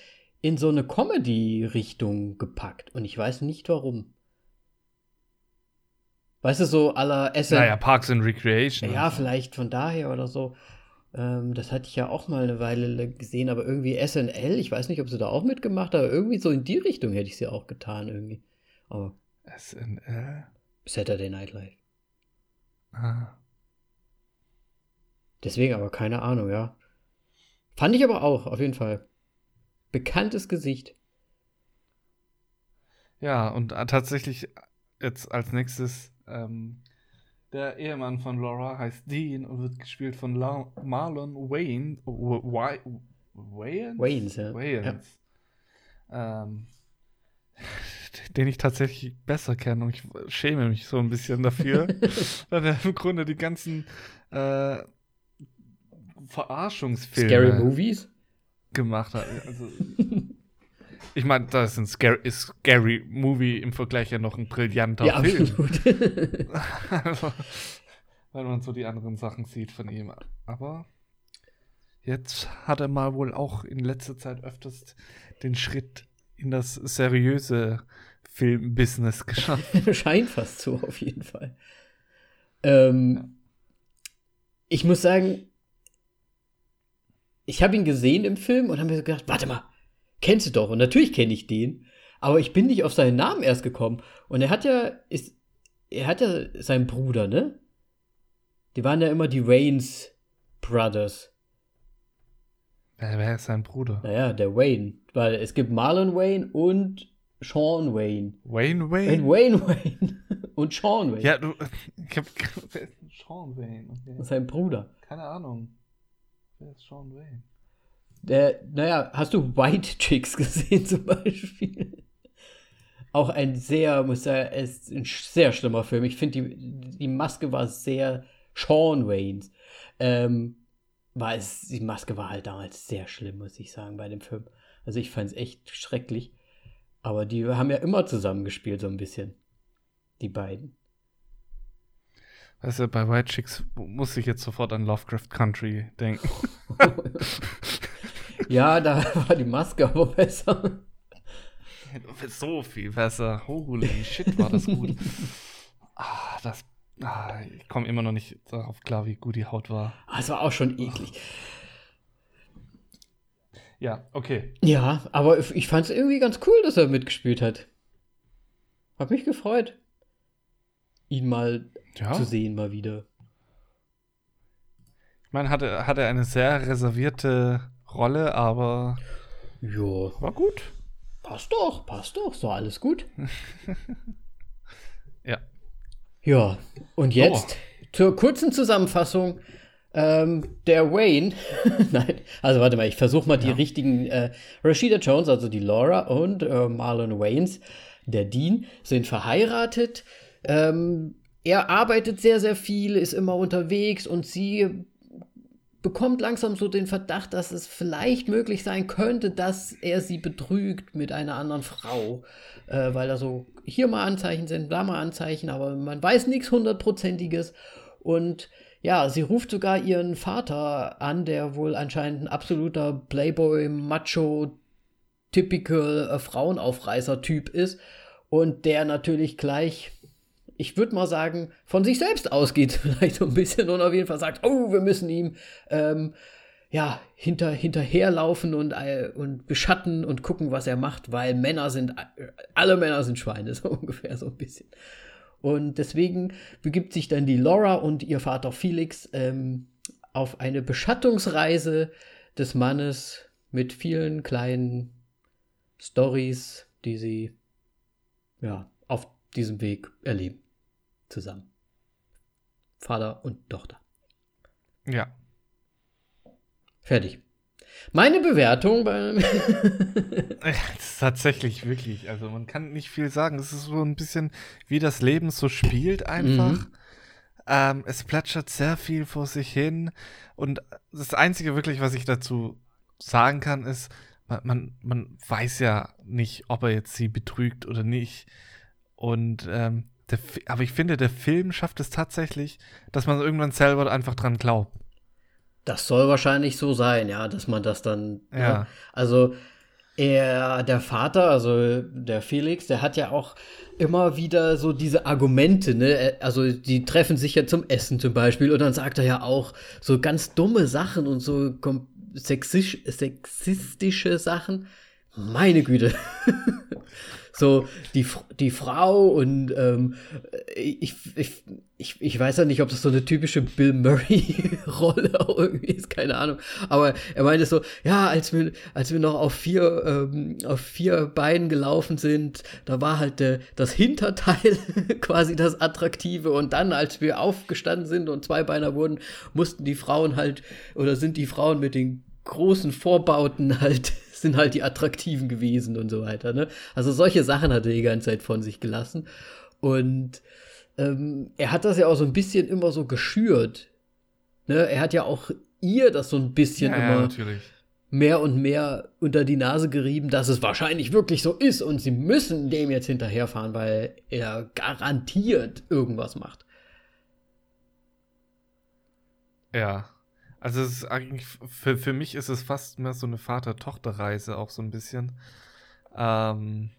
in so eine Comedy-Richtung gepackt. Und ich weiß nicht warum. Weißt du, so aller SN Naja, Parks and Recreation. Ja, also. vielleicht von daher oder so. Ähm, das hatte ich ja auch mal eine Weile gesehen, aber irgendwie SNL, ich weiß nicht, ob sie da auch mitgemacht hat, aber irgendwie so in die Richtung hätte ich sie auch getan irgendwie. Aber SNL. Saturday Night Live. Ah. Deswegen aber keine Ahnung, ja. Fand ich aber auch, auf jeden Fall. Bekanntes Gesicht. Ja, und äh, tatsächlich jetzt als nächstes ähm, der Ehemann von Laura heißt Dean und wird gespielt von La Marlon Wayne. Wayans? Wayans, ja. Wayans. Ähm, den ich tatsächlich besser kenne und ich schäme mich so ein bisschen dafür, weil er im Grunde die ganzen äh, Verarschungsfilme Scary Movies? gemacht hat. Also, ich meine, das ist ein Scary, Scary Movie im Vergleich ja noch ein brillanter Ja, Film. absolut. Also, Weil man so die anderen Sachen sieht von ihm. Aber jetzt hat er mal wohl auch in letzter Zeit öfters den Schritt in das seriöse Filmbusiness geschafft. Scheint fast so, auf jeden Fall. Ähm, ich muss sagen, ich habe ihn gesehen im Film und habe mir so gedacht, warte mal, kennst du doch. Und natürlich kenne ich den, aber ich bin nicht auf seinen Namen erst gekommen. Und er hat ja, ist, er hat ja seinen Bruder, ne? Die waren ja immer die Waynes Brothers. Wer, ist sein Bruder? Naja, der Wayne. Weil es gibt Marlon Wayne und Sean Wayne. Wayne Wayne? Wayne? Wayne Wayne. und Sean Wayne. Ja, du. Ich hab, wer ist denn Sean Wayne? Okay. Sein Bruder. Keine Ahnung. Wer ist Sean Wayne? Der, naja, hast du White Chicks gesehen zum Beispiel? Auch ein sehr, muss sagen, ist ein sehr schlimmer Film. Ich finde, die, die Maske war sehr Sean Waynes. Ähm, war es, die Maske war halt damals sehr schlimm, muss ich sagen, bei dem Film. Also ich fand es echt schrecklich. Aber die haben ja immer zusammengespielt, so ein bisschen. Die beiden. Weißt du, bei White Chicks muss ich jetzt sofort an Lovecraft Country denken. ja, da war die Maske aber besser. So viel besser. Holy shit, war das gut. ah, das. Ah, ich komme immer noch nicht darauf klar, wie gut die Haut war. Ah, es war auch schon eklig. Ja, okay. Ja, aber ich fand es irgendwie ganz cool, dass er mitgespielt hat. Hat mich gefreut, ihn mal ja. zu sehen, mal wieder. Ich meine, hatte, hatte eine sehr reservierte Rolle, aber. Jo. War gut. Passt doch, passt doch, so alles gut. ja. Ja, und jetzt so. zur kurzen Zusammenfassung. Ähm, der Wayne, nein, also warte mal, ich versuche mal die ja. richtigen. Äh, Rashida Jones, also die Laura und äh, Marlon Waynes, der Dean, sind verheiratet. Ähm, er arbeitet sehr, sehr viel, ist immer unterwegs und sie bekommt langsam so den Verdacht, dass es vielleicht möglich sein könnte, dass er sie betrügt mit einer anderen Frau, äh, weil da so hier mal Anzeichen sind, da mal Anzeichen, aber man weiß nichts hundertprozentiges. Und ja, sie ruft sogar ihren Vater an, der wohl anscheinend ein absoluter Playboy, Macho, typical äh, Frauenaufreißer-Typ ist und der natürlich gleich ich würde mal sagen, von sich selbst ausgeht, vielleicht so ein bisschen und auf jeden Fall sagt, oh, wir müssen ihm ähm, ja, hinter, hinterherlaufen und, äh, und beschatten und gucken, was er macht, weil Männer sind, alle Männer sind Schweine, so ungefähr so ein bisschen. Und deswegen begibt sich dann die Laura und ihr Vater Felix ähm, auf eine Beschattungsreise des Mannes mit vielen kleinen Stories, die sie ja auf diesem Weg erleben zusammen. Vater und Tochter. Ja. Fertig. Meine Bewertung bei. tatsächlich, wirklich. Also man kann nicht viel sagen. Es ist so ein bisschen, wie das Leben so spielt einfach. Mhm. Ähm, es plätschert sehr viel vor sich hin. Und das Einzige wirklich, was ich dazu sagen kann, ist, man, man, man weiß ja nicht, ob er jetzt sie betrügt oder nicht. Und ähm, der, aber ich finde, der Film schafft es tatsächlich, dass man irgendwann selber einfach dran glaubt. Das soll wahrscheinlich so sein, ja, dass man das dann. Ja. ja. Also, er, der Vater, also der Felix, der hat ja auch immer wieder so diese Argumente, ne? Also, die treffen sich ja zum Essen zum Beispiel und dann sagt er ja auch so ganz dumme Sachen und so sexisch, sexistische Sachen. Meine Güte. so die, die Frau und ähm, ich, ich, ich, ich weiß ja nicht, ob das so eine typische Bill Murray-Rolle irgendwie ist, keine Ahnung. Aber er meinte so, ja, als wir, als wir noch auf vier, ähm, auf vier Beinen gelaufen sind, da war halt der, das Hinterteil quasi das Attraktive und dann, als wir aufgestanden sind und Zweibeiner wurden, mussten die Frauen halt, oder sind die Frauen mit den großen Vorbauten halt sind halt die attraktiven gewesen und so weiter. Ne? Also solche Sachen hat er die ganze Zeit von sich gelassen. Und ähm, er hat das ja auch so ein bisschen immer so geschürt. Ne? Er hat ja auch ihr das so ein bisschen ja, immer ja, mehr und mehr unter die Nase gerieben, dass es wahrscheinlich wirklich so ist und sie müssen dem jetzt hinterherfahren, weil er garantiert irgendwas macht. Ja. Also es ist eigentlich, für, für mich ist es fast mehr so eine Vater-Tochter-Reise auch so ein bisschen. Ähm,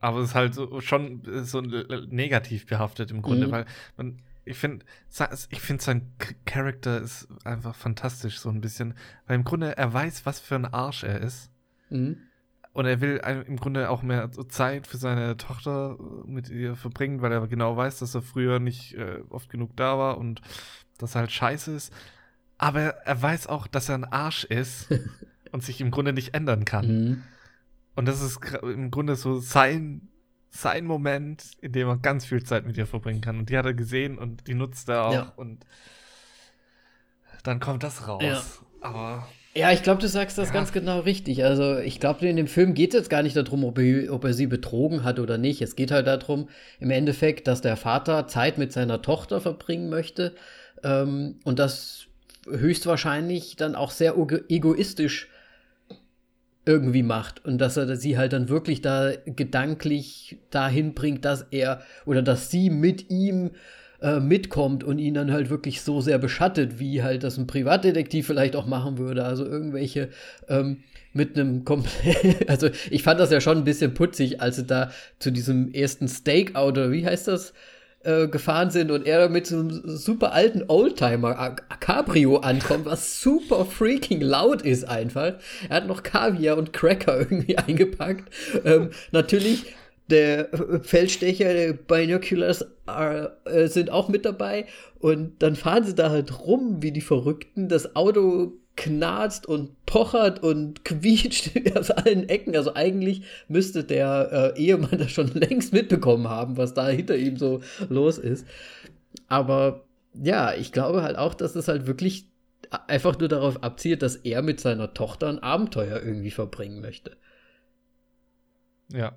aber es ist halt so, schon so negativ behaftet im Grunde, mhm. weil man, ich finde, ich finde sein Charakter ist einfach fantastisch, so ein bisschen. Weil im Grunde er weiß, was für ein Arsch er ist. Mhm. Und er will im Grunde auch mehr Zeit für seine Tochter äh, mit ihr verbringen, weil er genau weiß, dass er früher nicht äh, oft genug da war und dass er halt scheiße ist. Aber er weiß auch, dass er ein Arsch ist und sich im Grunde nicht ändern kann. Mhm. Und das ist im Grunde so sein, sein Moment, in dem er ganz viel Zeit mit ihr verbringen kann. Und die hat er gesehen und die nutzt er auch. Ja. Und dann kommt das raus. Ja. Aber ja, ich glaube, du sagst das ja. ganz genau richtig. Also ich glaube, in dem Film geht es jetzt gar nicht darum, ob er, ob er sie betrogen hat oder nicht. Es geht halt darum, im Endeffekt, dass der Vater Zeit mit seiner Tochter verbringen möchte ähm, und das höchstwahrscheinlich dann auch sehr egoistisch irgendwie macht und dass er sie halt dann wirklich da gedanklich dahin bringt, dass er oder dass sie mit ihm äh, mitkommt und ihn dann halt wirklich so sehr beschattet, wie halt das ein Privatdetektiv vielleicht auch machen würde. Also irgendwelche ähm, mit einem komplett, also ich fand das ja schon ein bisschen putzig, als sie da zu diesem ersten Stakeout oder wie heißt das? Äh, gefahren sind und er mit so einem super alten Oldtimer Cabrio ankommt, was super freaking laut ist einfach. Er hat noch Kaviar und Cracker irgendwie eingepackt. Ähm, natürlich der Feldstecher, der Binoculars äh, sind auch mit dabei. Und dann fahren sie da halt rum wie die Verrückten. Das Auto knarzt und pochert und quietscht aus allen Ecken. Also eigentlich müsste der äh, Ehemann das schon längst mitbekommen haben, was da hinter ihm so los ist. Aber ja, ich glaube halt auch, dass es halt wirklich einfach nur darauf abzielt, dass er mit seiner Tochter ein Abenteuer irgendwie verbringen möchte. Ja,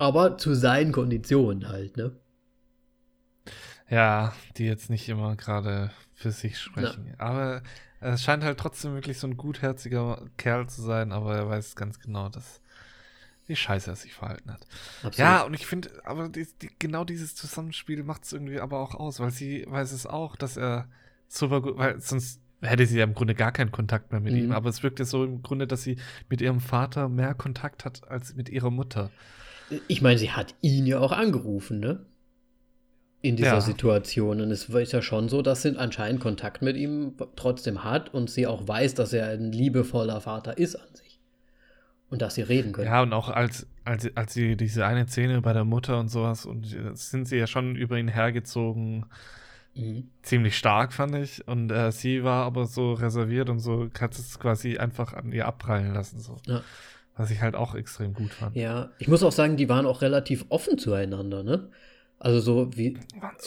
aber zu seinen Konditionen halt, ne? Ja, die jetzt nicht immer gerade für sich sprechen. Ja. Aber es scheint halt trotzdem wirklich so ein gutherziger Kerl zu sein, aber er weiß ganz genau, dass wie scheiße er sich verhalten hat. Absolut. Ja, und ich finde, aber die, die, genau dieses Zusammenspiel macht es irgendwie aber auch aus, weil sie weiß es auch, dass er super gut, weil sonst hätte sie ja im Grunde gar keinen Kontakt mehr mit mhm. ihm, aber es wirkt ja so im Grunde, dass sie mit ihrem Vater mehr Kontakt hat als mit ihrer Mutter. Ich meine, sie hat ihn ja auch angerufen, ne? In dieser ja. Situation. Und es ist ja schon so, dass sie anscheinend Kontakt mit ihm trotzdem hat und sie auch weiß, dass er ein liebevoller Vater ist an sich. Und dass sie reden können. Ja, und auch als, als, als sie diese eine Szene bei der Mutter und sowas, und sind sie ja schon über ihn hergezogen. Mhm. Ziemlich stark, fand ich. Und äh, sie war aber so reserviert und so hat es quasi einfach an ihr abprallen lassen. So. Ja. Was ich halt auch extrem gut fand. Ja, ich muss auch sagen, die waren auch relativ offen zueinander, ne? Also so wie,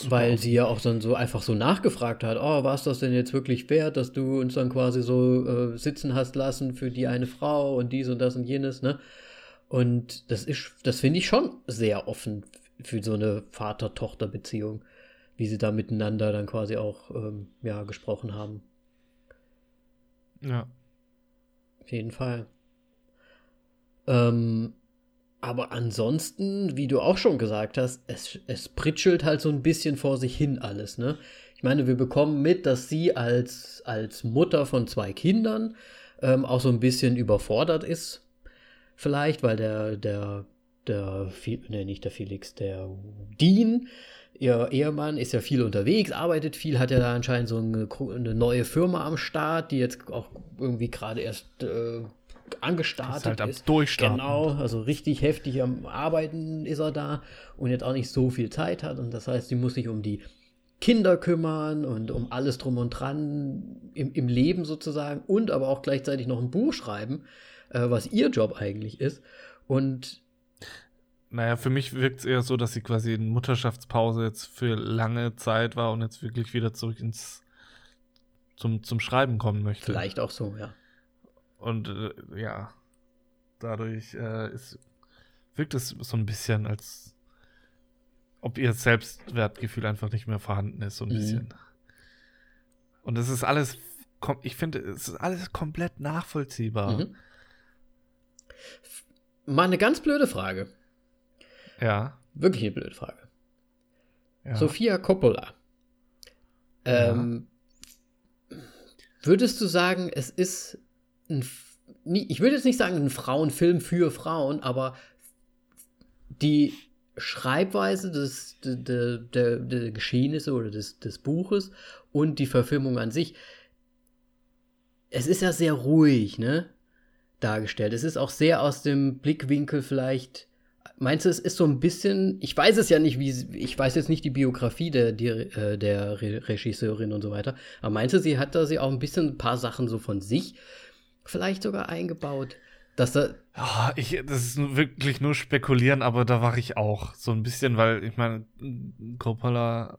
weil sie ja auch dann so einfach so nachgefragt hat, oh, war es das denn jetzt wirklich wert, dass du uns dann quasi so äh, sitzen hast lassen für die eine Frau und dies und das und jenes, ne? Und das ist, das finde ich schon sehr offen für so eine Vater-Tochter-Beziehung, wie sie da miteinander dann quasi auch, ähm, ja, gesprochen haben. Ja. Auf jeden Fall. Ähm, aber ansonsten, wie du auch schon gesagt hast, es, es pritschelt halt so ein bisschen vor sich hin alles, ne? Ich meine, wir bekommen mit, dass sie als, als Mutter von zwei Kindern ähm, auch so ein bisschen überfordert ist. Vielleicht, weil der, der, der, ne, nicht der Felix, der Dean, ihr Ehemann, ist ja viel unterwegs, arbeitet viel, hat ja da anscheinend so eine, eine neue Firma am Start, die jetzt auch irgendwie gerade erst äh, angestartet ist. Halt am Durchstarten. Genau, also richtig heftig am Arbeiten ist er da und jetzt auch nicht so viel Zeit hat. Und das heißt, sie muss sich um die Kinder kümmern und um alles drum und dran im, im Leben sozusagen und aber auch gleichzeitig noch ein Buch schreiben, äh, was ihr Job eigentlich ist. Und naja, für mich wirkt es eher so, dass sie quasi in Mutterschaftspause jetzt für lange Zeit war und jetzt wirklich wieder zurück ins zum, zum Schreiben kommen möchte. Vielleicht auch so, ja. Und äh, ja, dadurch äh, ist, wirkt es so ein bisschen, als ob ihr Selbstwertgefühl einfach nicht mehr vorhanden ist, so ein mhm. bisschen. Und es ist alles, ich finde, es ist alles komplett nachvollziehbar. Mhm. Mal eine ganz blöde Frage. Ja. Wirklich eine blöde Frage. Ja. Sophia Coppola. Ähm, ja. Würdest du sagen, es ist ein, ich würde jetzt nicht sagen ein Frauenfilm für Frauen, aber die Schreibweise des, der, der, der Geschehnisse oder des, des Buches und die Verfilmung an sich. Es ist ja sehr ruhig, ne? Dargestellt. Es ist auch sehr aus dem Blickwinkel vielleicht. Meinst du, es ist so ein bisschen, ich weiß es ja nicht, wie, ich weiß jetzt nicht die Biografie der, der, äh, der Regisseurin und so weiter, aber meinst du, sie hat da sie auch ein bisschen ein paar Sachen so von sich vielleicht sogar eingebaut? Dass da. Ja, ich, das ist wirklich nur spekulieren, aber da war ich auch so ein bisschen, weil ich meine, Coppola,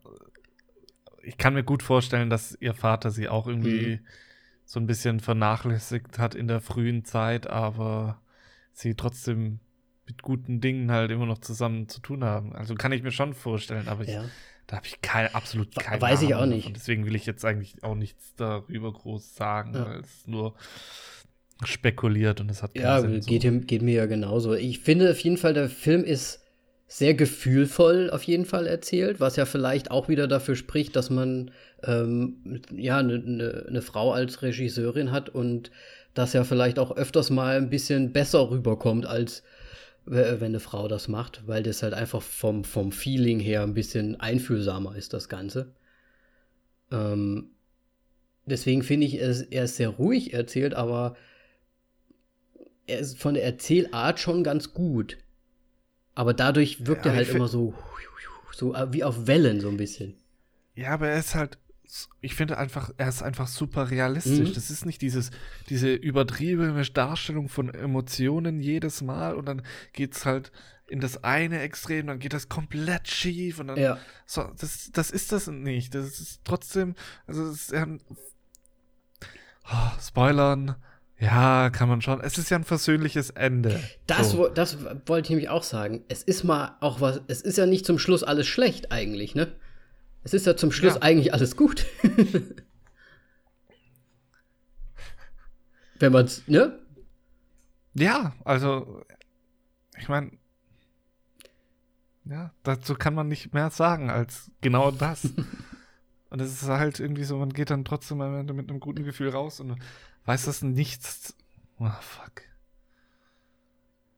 ich kann mir gut vorstellen, dass ihr Vater sie auch irgendwie mhm. so ein bisschen vernachlässigt hat in der frühen Zeit, aber sie trotzdem mit guten Dingen halt immer noch zusammen zu tun haben. Also kann ich mir schon vorstellen, aber ich, ja. Da habe ich kein, absolut keine Weiß Ahnung ich auch nicht. Und deswegen will ich jetzt eigentlich auch nichts darüber groß sagen, ja. weil es nur spekuliert und es hat Ja, Sinn, geht, so. geht mir ja genauso. Ich finde auf jeden Fall, der Film ist sehr gefühlvoll auf jeden Fall erzählt, was ja vielleicht auch wieder dafür spricht, dass man ähm, ja eine ne, ne Frau als Regisseurin hat und das ja vielleicht auch öfters mal ein bisschen besser rüberkommt, als wenn eine Frau das macht, weil das halt einfach vom, vom Feeling her ein bisschen einfühlsamer ist, das Ganze. Ähm, deswegen finde ich, er ist, er ist sehr ruhig erzählt, aber er ist von der Erzählart schon ganz gut. Aber dadurch wirkt ja, er halt immer so, so äh, wie auf Wellen so ein bisschen. Ja, aber er ist halt, ich finde einfach, er ist einfach super realistisch. Mhm. Das ist nicht dieses, diese übertriebene Darstellung von Emotionen jedes Mal und dann geht es halt in das eine Extrem, dann geht das komplett schief und dann, ja. so, das, das ist das nicht. Das ist trotzdem, also, ist, ähm, oh, Spoilern, ja, kann man schon. Es ist ja ein versöhnliches Ende. Das, so. das wollte ich nämlich auch sagen. Es ist mal auch was, es ist ja nicht zum Schluss alles schlecht eigentlich, ne? Es ist ja zum Schluss ja. eigentlich alles gut. Wenn man's, ne? Ja, also, ich meine, ja, dazu kann man nicht mehr sagen als genau das. und es ist halt irgendwie so, man geht dann trotzdem mit einem guten Gefühl raus und weiß das nichts. Oh, fuck.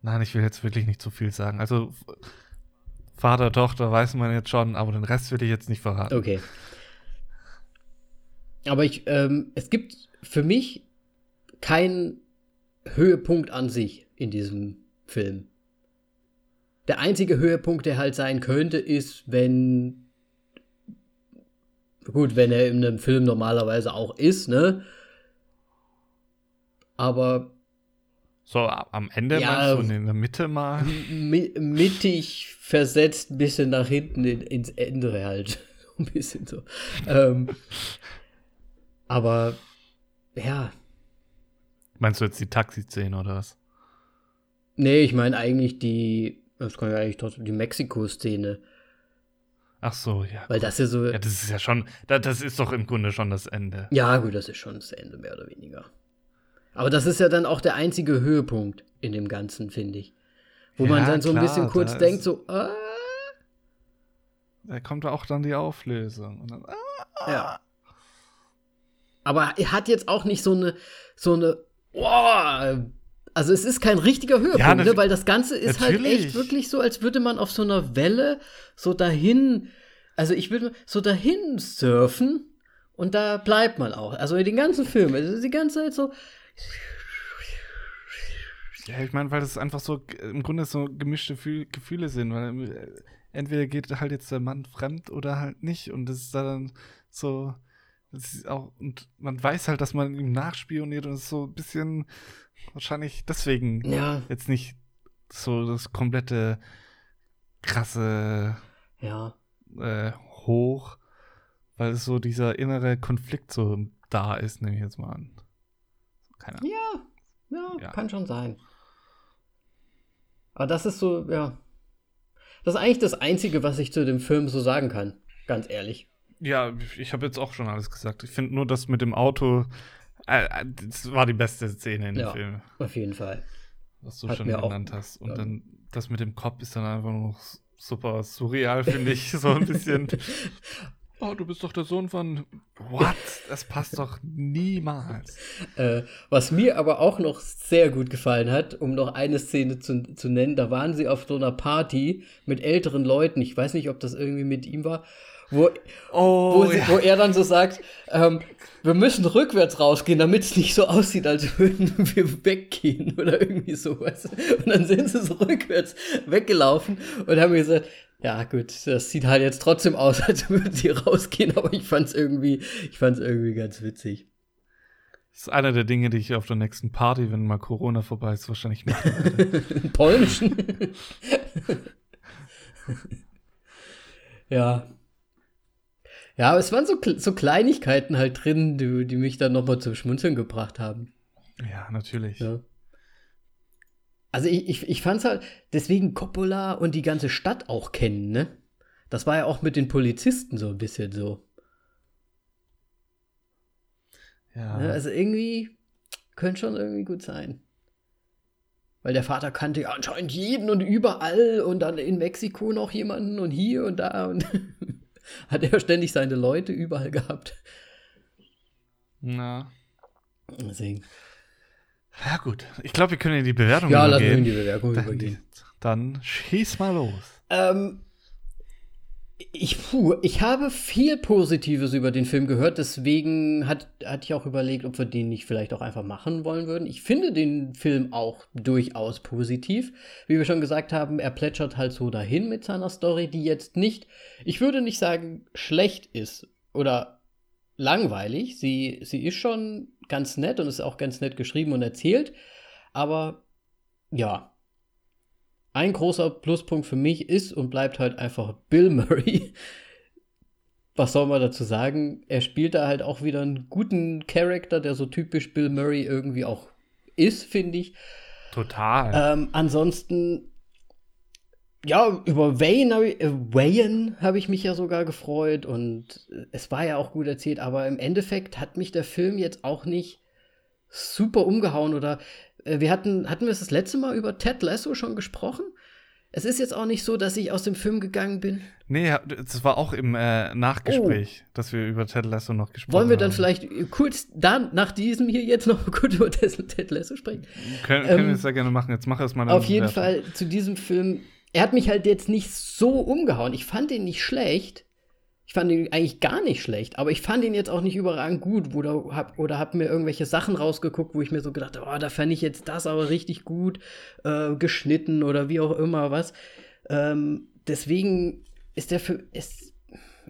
Nein, ich will jetzt wirklich nicht zu viel sagen. Also, Vater, Tochter weiß man jetzt schon, aber den Rest will ich jetzt nicht verraten. Okay. Aber ich, ähm, es gibt für mich keinen Höhepunkt an sich in diesem Film. Der einzige Höhepunkt, der halt sein könnte, ist, wenn. Gut, wenn er in einem Film normalerweise auch ist, ne? aber. So am Ende ja, meinst du in der Mitte mal? Mittig versetzt ein bisschen nach hinten in, ins Ende halt. ein bisschen so. ähm, aber ja. Meinst du jetzt die Taxi-Szene oder was? Nee, ich meine eigentlich die, das kann ja eigentlich trotzdem die Mexiko-Szene. Ach so, ja. Weil das ja so. Ja, das ist ja schon, das ist doch im Grunde schon das Ende. Ja, gut, das ist schon das Ende, mehr oder weniger. Aber das ist ja dann auch der einzige Höhepunkt in dem Ganzen, finde ich. Wo ja, man dann so klar, ein bisschen kurz denkt, so, ah. Da kommt auch dann die Auflösung. Dann, ah. Ja. Aber er hat jetzt auch nicht so eine, so eine, oh, also es ist kein richtiger Höhepunkt, ja, ne, weil das Ganze ist halt natürlich. halt echt wirklich so, als würde man auf so einer Welle so dahin, also ich würde so dahin surfen und da bleibt man auch. Also in den ganzen Film, also die ganze Zeit so, ja, ich meine, weil das einfach so im Grunde so gemischte Gefühle sind, weil äh, entweder geht halt jetzt der Mann fremd oder halt nicht und das ist dann so auch und man weiß halt, dass man ihm nachspioniert und es ist so ein bisschen wahrscheinlich deswegen ja. jetzt nicht so das komplette krasse ja. äh, hoch, weil es so dieser innere Konflikt so da ist, nehme ich jetzt mal an. Keine Ahnung. Ja, ja, ja, kann schon sein. Aber das ist so, ja. Das ist eigentlich das Einzige, was ich zu dem Film so sagen kann. Ganz ehrlich. Ja, ich habe jetzt auch schon alles gesagt. Ich finde nur das mit dem Auto, äh, das war die beste Szene in dem ja, Film. Auf jeden Fall. Was du Hat schon genannt auch, hast. Und ja. dann das mit dem Kopf ist dann einfach nur super surreal, finde ich. So ein bisschen. Oh, du bist doch der Sohn von. What? Das passt doch niemals. Äh, was mir aber auch noch sehr gut gefallen hat, um noch eine Szene zu, zu nennen, da waren sie auf so einer Party mit älteren Leuten. Ich weiß nicht, ob das irgendwie mit ihm war. Wo, Oh, wo, sie, ja. wo er dann so sagt, ähm, wir müssen rückwärts rausgehen, damit es nicht so aussieht, als würden wir weggehen oder irgendwie sowas. Und dann sind sie so rückwärts weggelaufen und haben gesagt, ja gut, das sieht halt jetzt trotzdem aus, als würden sie rausgehen, aber ich fand's irgendwie, ich fand's irgendwie ganz witzig. Das ist einer der Dinge, die ich auf der nächsten Party, wenn mal Corona vorbei ist, wahrscheinlich machen werde. Polnischen. ja. Ja, aber es waren so, so Kleinigkeiten halt drin, die, die mich dann nochmal zum Schmunzeln gebracht haben. ja, natürlich. Ja. Also ich, ich, ich fand's halt, deswegen Coppola und die ganze Stadt auch kennen, ne? Das war ja auch mit den Polizisten so ein bisschen so. Ja. Ne? Also irgendwie könnte schon irgendwie gut sein. Weil der Vater kannte ja anscheinend jeden und überall und dann in Mexiko noch jemanden und hier und da und hat er ständig seine Leute überall gehabt. Na. Deswegen. Ja, gut. Ich glaube, wir können in die Bewertung Ja, lassen wir übergehen. in die Bewerbung Dann, übergehen. dann schieß mal los. Ähm, ich, puh, ich habe viel Positives über den Film gehört, deswegen hat, hatte ich auch überlegt, ob wir den nicht vielleicht auch einfach machen wollen würden. Ich finde den Film auch durchaus positiv. Wie wir schon gesagt haben, er plätschert halt so dahin mit seiner Story, die jetzt nicht, ich würde nicht sagen, schlecht ist oder langweilig. Sie, sie ist schon ganz nett und ist auch ganz nett geschrieben und erzählt, aber ja, ein großer Pluspunkt für mich ist und bleibt halt einfach Bill Murray. Was soll man dazu sagen? Er spielt da halt auch wieder einen guten Charakter, der so typisch Bill Murray irgendwie auch ist, finde ich. Total. Ähm, ansonsten, ja, über Wayne habe ich, äh, Wayne habe ich mich ja sogar gefreut und äh, es war ja auch gut erzählt, aber im Endeffekt hat mich der Film jetzt auch nicht super umgehauen oder äh, wir hatten, hatten wir es das letzte Mal über Ted Lasso schon gesprochen? Es ist jetzt auch nicht so, dass ich aus dem Film gegangen bin. nee, ja, das war auch im äh, Nachgespräch, dass wir über Ted Lasso noch gesprochen haben. Wollen wir dann vielleicht äh, kurz dann nach diesem hier jetzt noch kurz über Ted Lasso sprechen? Können, können ähm, wir sehr gerne machen. Jetzt mach erst mal eine Auf jeden. Fall zu diesem Film. Er hat mich halt jetzt nicht so umgehauen. Ich fand ihn nicht schlecht. Ich fand ihn eigentlich gar nicht schlecht, aber ich fand ihn jetzt auch nicht überragend gut oder hab, oder hab mir irgendwelche Sachen rausgeguckt, wo ich mir so gedacht habe, oh, da fand ich jetzt das aber richtig gut äh, geschnitten oder wie auch immer was. Ähm, deswegen ist der für ist,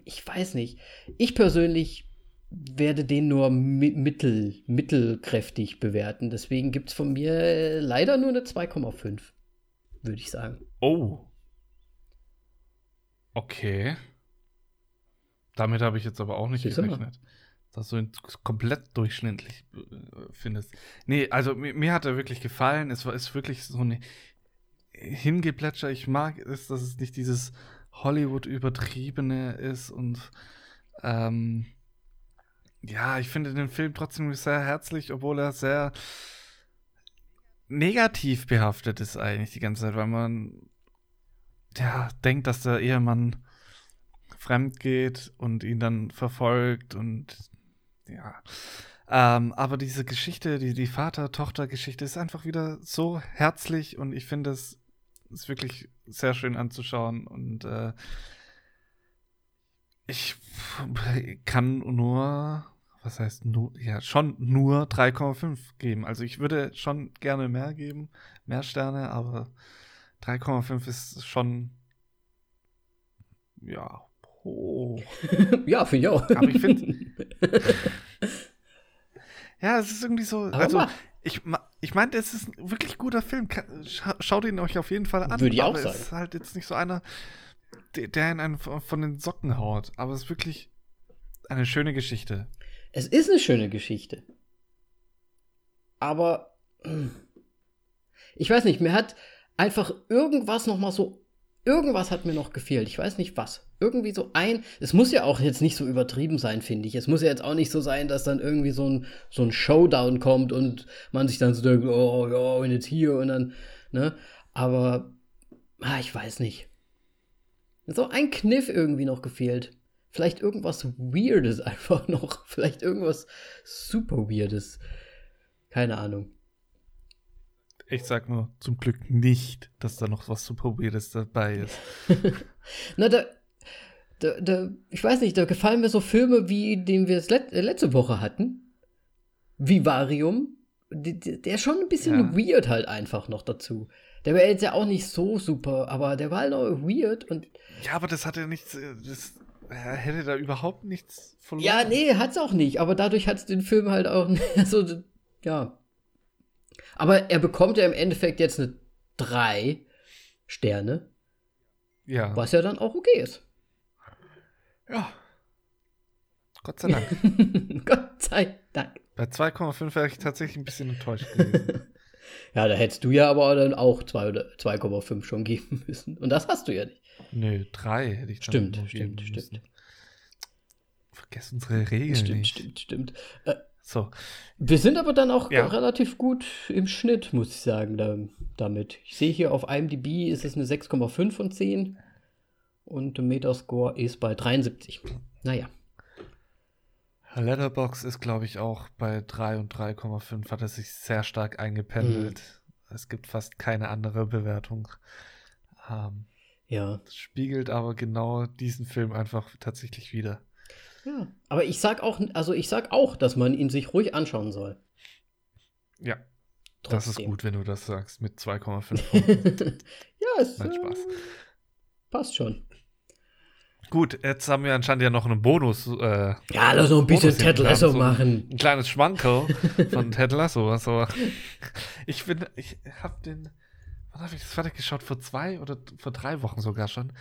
ich weiß nicht. Ich persönlich werde den nur mi mittel, mittelkräftig bewerten. Deswegen gibt es von mir leider nur eine 2,5, würde ich sagen. Oh. Okay. Damit habe ich jetzt aber auch nicht Siehst gerechnet. Dass du ihn komplett durchschnittlich äh, findest. Nee, also mir, mir hat er wirklich gefallen. Es war ist wirklich so eine Hingeplätscher. Ich mag es, dass es nicht dieses Hollywood-übertriebene ist und ähm, ja, ich finde den Film trotzdem sehr herzlich, obwohl er sehr negativ behaftet ist eigentlich die ganze Zeit, weil man ja denkt, dass der Ehemann fremd geht und ihn dann verfolgt und ja. Ähm, aber diese Geschichte, die, die Vater-Tochter-Geschichte ist einfach wieder so herzlich und ich finde es ist wirklich sehr schön anzuschauen und äh, ich kann nur, was heißt nur, ja, schon nur 3,5 geben. Also ich würde schon gerne mehr geben, mehr Sterne, aber 3,5 ist schon, ja, hoch. ja, finde ich auch. Aber ich finde, ja, es ist irgendwie so, Aber also ich, ich meinte, es ist ein wirklich guter Film. Schaut ihn euch auf jeden Fall an. Würde ich auch sagen. es ist halt jetzt nicht so einer, der, der in einen von von den Socken haut. Aber es ist wirklich eine schöne Geschichte. Es ist eine schöne Geschichte. Aber ich weiß nicht, mir hat einfach irgendwas noch mal so irgendwas hat mir noch gefehlt. Ich weiß nicht was. Irgendwie so ein, es muss ja auch jetzt nicht so übertrieben sein, finde ich. Es muss ja jetzt auch nicht so sein, dass dann irgendwie so ein so ein Showdown kommt und man sich dann so denkt, oh ja, und jetzt hier und dann, ne? Aber ah, ich weiß nicht. So ein Kniff irgendwie noch gefehlt. Vielleicht irgendwas Weirdes einfach noch. Vielleicht irgendwas super Weirdes. Keine Ahnung. Ich sag nur zum Glück nicht, dass da noch was super Weirdes dabei ist. Na, da, da, da, ich weiß nicht, da gefallen mir so Filme, wie den wir es let, äh, letzte Woche hatten. Vivarium. Der, der ist schon ein bisschen ja. weird halt einfach noch dazu. Der wäre jetzt ja auch nicht so super, aber der war halt noch weird und. Ja, aber das hat ja nichts. Äh, das er hätte da überhaupt nichts verloren. Ja, nee, hat's auch nicht, aber dadurch hat's den Film halt auch. Also, ja. Aber er bekommt ja im Endeffekt jetzt eine 3 Sterne. Ja. Was ja dann auch okay ist. Ja. Gott sei Dank. Gott sei Dank. Bei 2,5 wäre ich tatsächlich ein bisschen enttäuscht gewesen. ja, da hättest du ja aber dann auch 2,5 schon geben müssen. Und das hast du ja nicht. Nö, 3 hätte ich dann Stimmt, stimmt, müssen. stimmt. Vergesst unsere Regeln stimmt, nicht. Stimmt, stimmt, äh, so. Wir sind aber dann auch ja. relativ gut im Schnitt, muss ich sagen, da, damit. Ich sehe hier auf IMDb ist es eine 6,5 von 10 und der Metascore ist bei 73. Naja. Letterbox ist, glaube ich, auch bei 3 und 3,5 hat er sich sehr stark eingependelt. Mhm. Es gibt fast keine andere Bewertung. Ähm, ja. Das spiegelt aber genau diesen Film einfach tatsächlich wieder. Ja. Aber ich sag auch, also ich sag auch, dass man ihn sich ruhig anschauen soll. Ja. Trotzdem. Das ist gut, wenn du das sagst, mit 2,5 Ja, es Nein, Spaß. Äh, passt schon. Gut, jetzt haben wir anscheinend ja noch einen Bonus. Äh, ja, lass noch ein bisschen Ted Lasso so machen. Ein kleines Schmankerl von Ted Lasso. Also, ich bin, ich hab den, wann habe ich das fertig geschaut? Vor zwei oder vor drei Wochen sogar schon.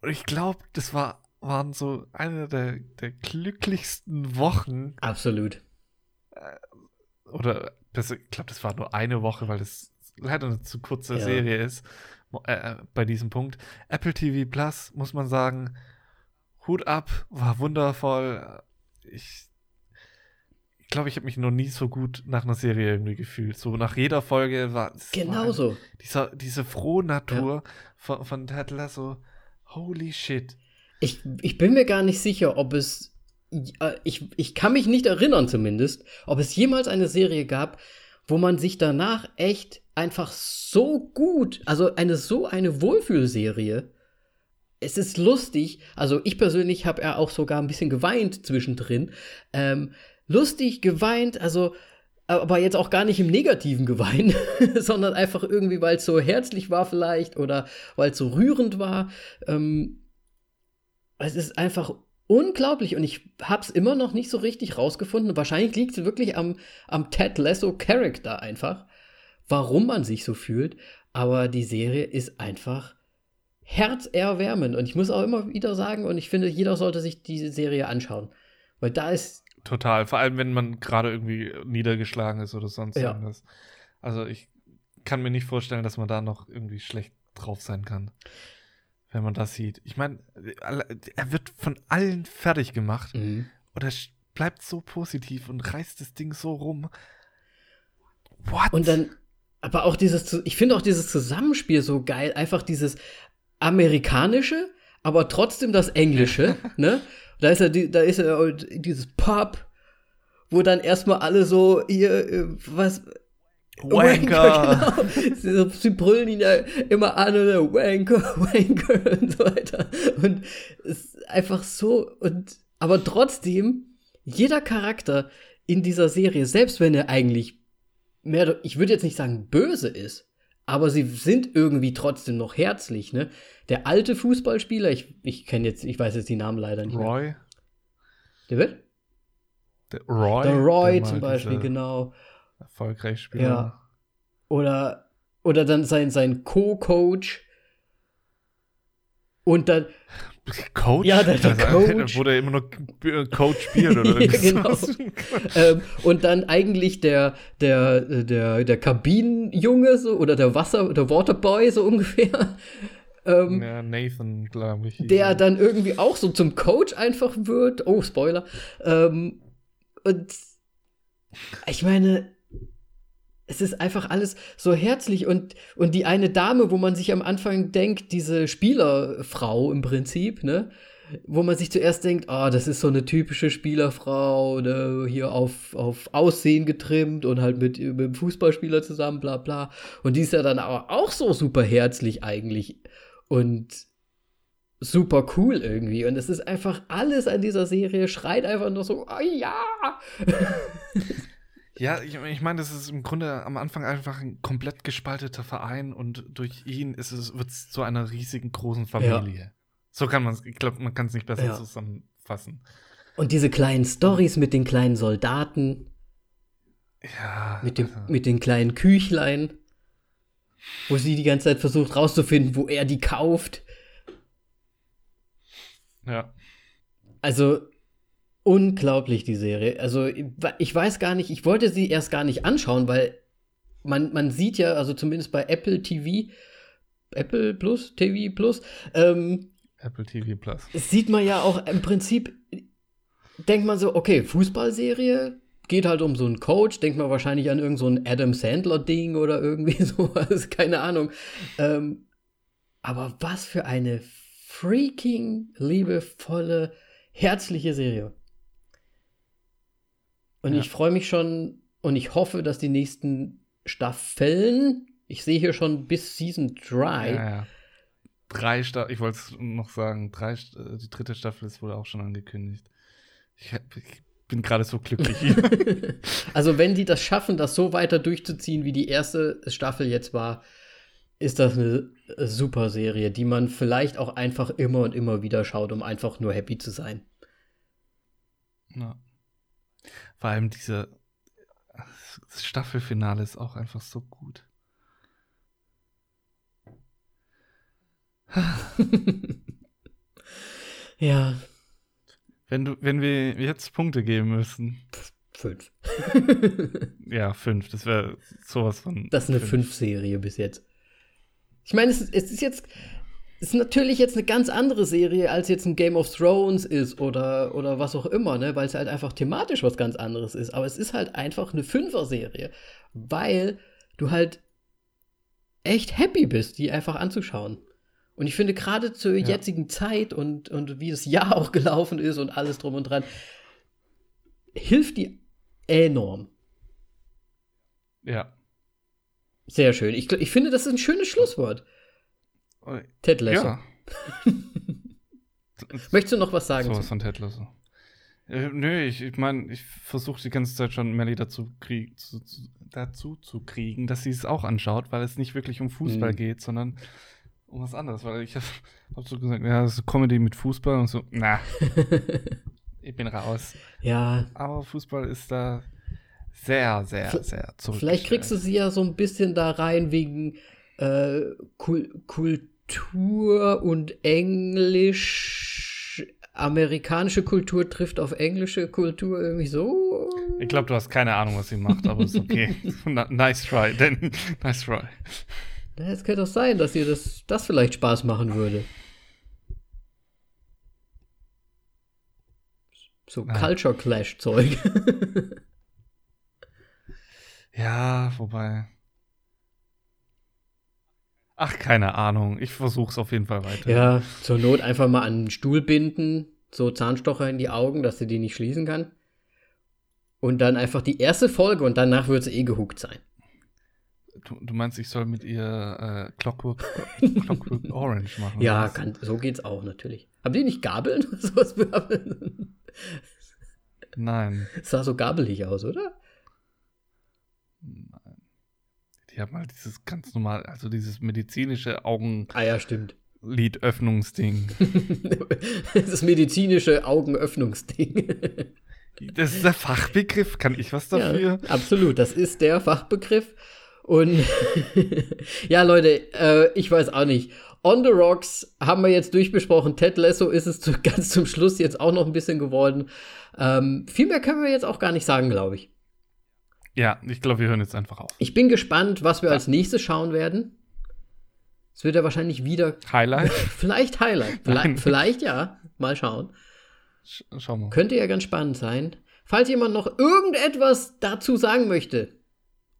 Und ich glaube, das war, waren so eine der, der glücklichsten Wochen. Absolut. Äh, oder, das, ich glaube, das war nur eine Woche, weil das leider eine zu kurze ja. Serie ist äh, äh, bei diesem Punkt. Apple TV Plus, muss man sagen, Hut ab, war wundervoll. Ich ich glaube, ich habe mich noch nie so gut nach einer Serie irgendwie gefühlt. So nach jeder Folge war es. Genauso. Dieser, diese frohe Natur ja. von, von Ted Lasso. Holy shit. Ich, ich bin mir gar nicht sicher, ob es. Äh, ich, ich kann mich nicht erinnern, zumindest, ob es jemals eine Serie gab, wo man sich danach echt einfach so gut, also eine so eine Wohlfühlserie. Es ist lustig, also ich persönlich habe ja auch sogar ein bisschen geweint zwischendrin. Ähm, lustig, geweint, also aber jetzt auch gar nicht im negativen geweint, sondern einfach irgendwie, weil es so herzlich war vielleicht oder weil es so rührend war. Ähm, es ist einfach unglaublich und ich habe es immer noch nicht so richtig rausgefunden. Wahrscheinlich liegt es wirklich am, am Ted Lasso Character einfach warum man sich so fühlt, aber die Serie ist einfach herzerwärmend. Und ich muss auch immer wieder sagen, und ich finde, jeder sollte sich diese Serie anschauen. Weil da ist. Total, vor allem wenn man gerade irgendwie niedergeschlagen ist oder sonst ja. irgendwas. Also ich kann mir nicht vorstellen, dass man da noch irgendwie schlecht drauf sein kann. Wenn man das sieht. Ich meine, er wird von allen fertig gemacht. Mhm. Und er bleibt so positiv und reißt das Ding so rum. What? Und dann, aber auch dieses, ich finde auch dieses Zusammenspiel so geil, einfach dieses amerikanische, aber trotzdem das englische, ne? Da ist ja, da ist ja dieses Pub, wo dann erstmal alle so hier, äh, was, Wanker. Wanker genau. Sie, sie, brüllen ihn ja immer an oder Wanker, Wanker und so weiter. Und es ist einfach so, und, aber trotzdem, jeder Charakter in dieser Serie, selbst wenn er eigentlich mehr, ich würde jetzt nicht sagen böse ist, aber sie sind irgendwie trotzdem noch herzlich, ne? Der alte Fußballspieler, ich, ich kenne jetzt, ich weiß jetzt die Namen leider nicht Roy. Mehr. Der wird? Der Roy. Der Roy zum Beispiel, genau. Erfolgreich Spieler. Ja. Oder, oder dann sein, sein Co-Coach. Und dann, Coach? Ja, der, der Coach. Wo der immer noch Coach spielt oder ja, genau. ähm, und dann eigentlich der, der, der, der Kabinenjunge so, oder der Wasser, der Waterboy so ungefähr. Ähm, ja, Nathan, glaube ich. Der dann irgendwie auch so zum Coach einfach wird. Oh, Spoiler. Ähm, und ich meine, es ist einfach alles so herzlich und, und die eine Dame, wo man sich am Anfang denkt, diese Spielerfrau im Prinzip, ne? wo man sich zuerst denkt, oh, das ist so eine typische Spielerfrau, ne, hier auf, auf Aussehen getrimmt und halt mit, mit dem Fußballspieler zusammen, bla bla. Und die ist ja dann aber auch so super herzlich eigentlich und super cool irgendwie. Und es ist einfach alles an dieser Serie, schreit einfach nur so, oh ja! Ja, ich, ich meine, das ist im Grunde am Anfang einfach ein komplett gespalteter Verein und durch ihn ist es, wird es zu einer riesigen großen Familie. Ja. So kann man es, ich glaube, man kann es nicht besser ja. zusammenfassen. Und diese kleinen Stories mit den kleinen Soldaten. Ja. Mit, dem, also. mit den kleinen Küchlein. Wo sie die ganze Zeit versucht rauszufinden, wo er die kauft. Ja. Also, unglaublich, die Serie. Also, ich weiß gar nicht, ich wollte sie erst gar nicht anschauen, weil man, man sieht ja, also zumindest bei Apple TV, Apple Plus, TV Plus, ähm, Apple TV Plus. Sieht man ja auch im Prinzip, denkt man so, okay, Fußballserie, geht halt um so einen Coach, denkt man wahrscheinlich an irgend so ein Adam Sandler-Ding oder irgendwie sowas, keine Ahnung. Ähm, aber was für eine freaking liebevolle, herzliche Serie. Und ja. ich freue mich schon und ich hoffe, dass die nächsten Staffeln, ich sehe hier schon bis Season 3, ja, ja drei Staffeln, ich wollte es noch sagen, drei, äh, die dritte Staffel ist wohl auch schon angekündigt. Ich, ich bin gerade so glücklich hier. also, wenn die das schaffen, das so weiter durchzuziehen, wie die erste Staffel jetzt war, ist das eine super Serie, die man vielleicht auch einfach immer und immer wieder schaut, um einfach nur happy zu sein. Ja. Vor allem diese das Staffelfinale ist auch einfach so gut. ja. Wenn du, wenn wir jetzt Punkte geben müssen. Fünf. ja, fünf. Das wäre sowas von. Das ist eine Fünf-Serie bis jetzt. Ich meine, es, es ist jetzt. Es ist natürlich jetzt eine ganz andere Serie, als jetzt ein Game of Thrones ist oder, oder was auch immer, ne? Weil es halt einfach thematisch was ganz anderes ist. Aber es ist halt einfach eine Fünfer-Serie. Weil du halt echt happy bist, die einfach anzuschauen. Und ich finde, gerade zur ja. jetzigen Zeit und, und wie das Jahr auch gelaufen ist und alles drum und dran, hilft die enorm. Ja. Sehr schön. Ich, ich finde, das ist ein schönes Schlusswort. Ted Lasso. Ja. Möchtest du noch was sagen? Sowas von Ted Lasso. Äh, nö, ich, ich meine, ich versuche die ganze Zeit schon Melly dazu, krieg, zu, zu, dazu zu kriegen, dass sie es auch anschaut, weil es nicht wirklich um Fußball mhm. geht, sondern um was anderes, weil ich habe hab so gesagt, ja, das ist Comedy mit Fußball und so, na, ich bin raus. Ja. Aber Fußball ist da sehr, sehr, v sehr zurück. Vielleicht kriegst du sie ja so ein bisschen da rein wegen äh, Kul Kultur und Englisch. Amerikanische Kultur trifft auf englische Kultur irgendwie so. Ich glaube, du hast keine Ahnung, was sie macht, aber ist okay. nice try, denn nice try. Es könnte doch sein, dass ihr das, das vielleicht Spaß machen würde. So Nein. Culture Clash Zeug. ja, wobei. Ach, keine Ahnung. Ich versuch's auf jeden Fall weiter. Ja, zur Not einfach mal an den Stuhl binden, so Zahnstocher in die Augen, dass sie die nicht schließen kann. Und dann einfach die erste Folge und danach wird sie eh gehuckt sein. Du, du, meinst, ich soll mit ihr äh, Clockwork, Clockwork Orange machen? Ja, kann, so geht's auch natürlich. Haben die nicht Gabeln? Sowas Nein. Es sah so gabelig aus, oder? Nein. Die haben halt dieses ganz normal, also dieses medizinische Augen. Ah ja, stimmt. Lidöffnungsding. das medizinische Augenöffnungsding. das ist der Fachbegriff. Kann ich was dafür? Ja, absolut, das ist der Fachbegriff. Und ja, Leute, äh, ich weiß auch nicht. On the Rocks haben wir jetzt durchbesprochen. Ted Lasso ist es zu, ganz zum Schluss jetzt auch noch ein bisschen geworden. Ähm, viel mehr können wir jetzt auch gar nicht sagen, glaube ich. Ja, ich glaube, wir hören jetzt einfach auf. Ich bin gespannt, was wir ja. als nächstes schauen werden. Es wird ja wahrscheinlich wieder. Highlight? vielleicht Highlight. Vielleicht, vielleicht ja. Mal schauen. Sch schauen wir. Könnte ja ganz spannend sein. Falls jemand noch irgendetwas dazu sagen möchte,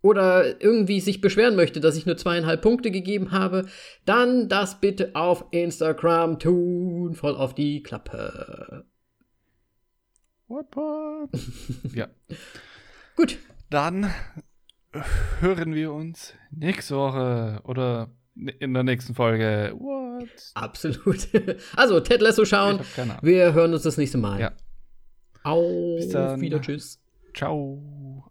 oder irgendwie sich beschweren möchte, dass ich nur zweieinhalb Punkte gegeben habe, dann das bitte auf Instagram tun. voll auf die Klappe. What, what? ja. Gut. Dann hören wir uns nächste Woche oder in der nächsten Folge. What? Absolut. Also, Ted Lasso schauen. Wir hören uns das nächste Mal. Ja. Auf Bis dann. wieder. Tschüss. Ciao.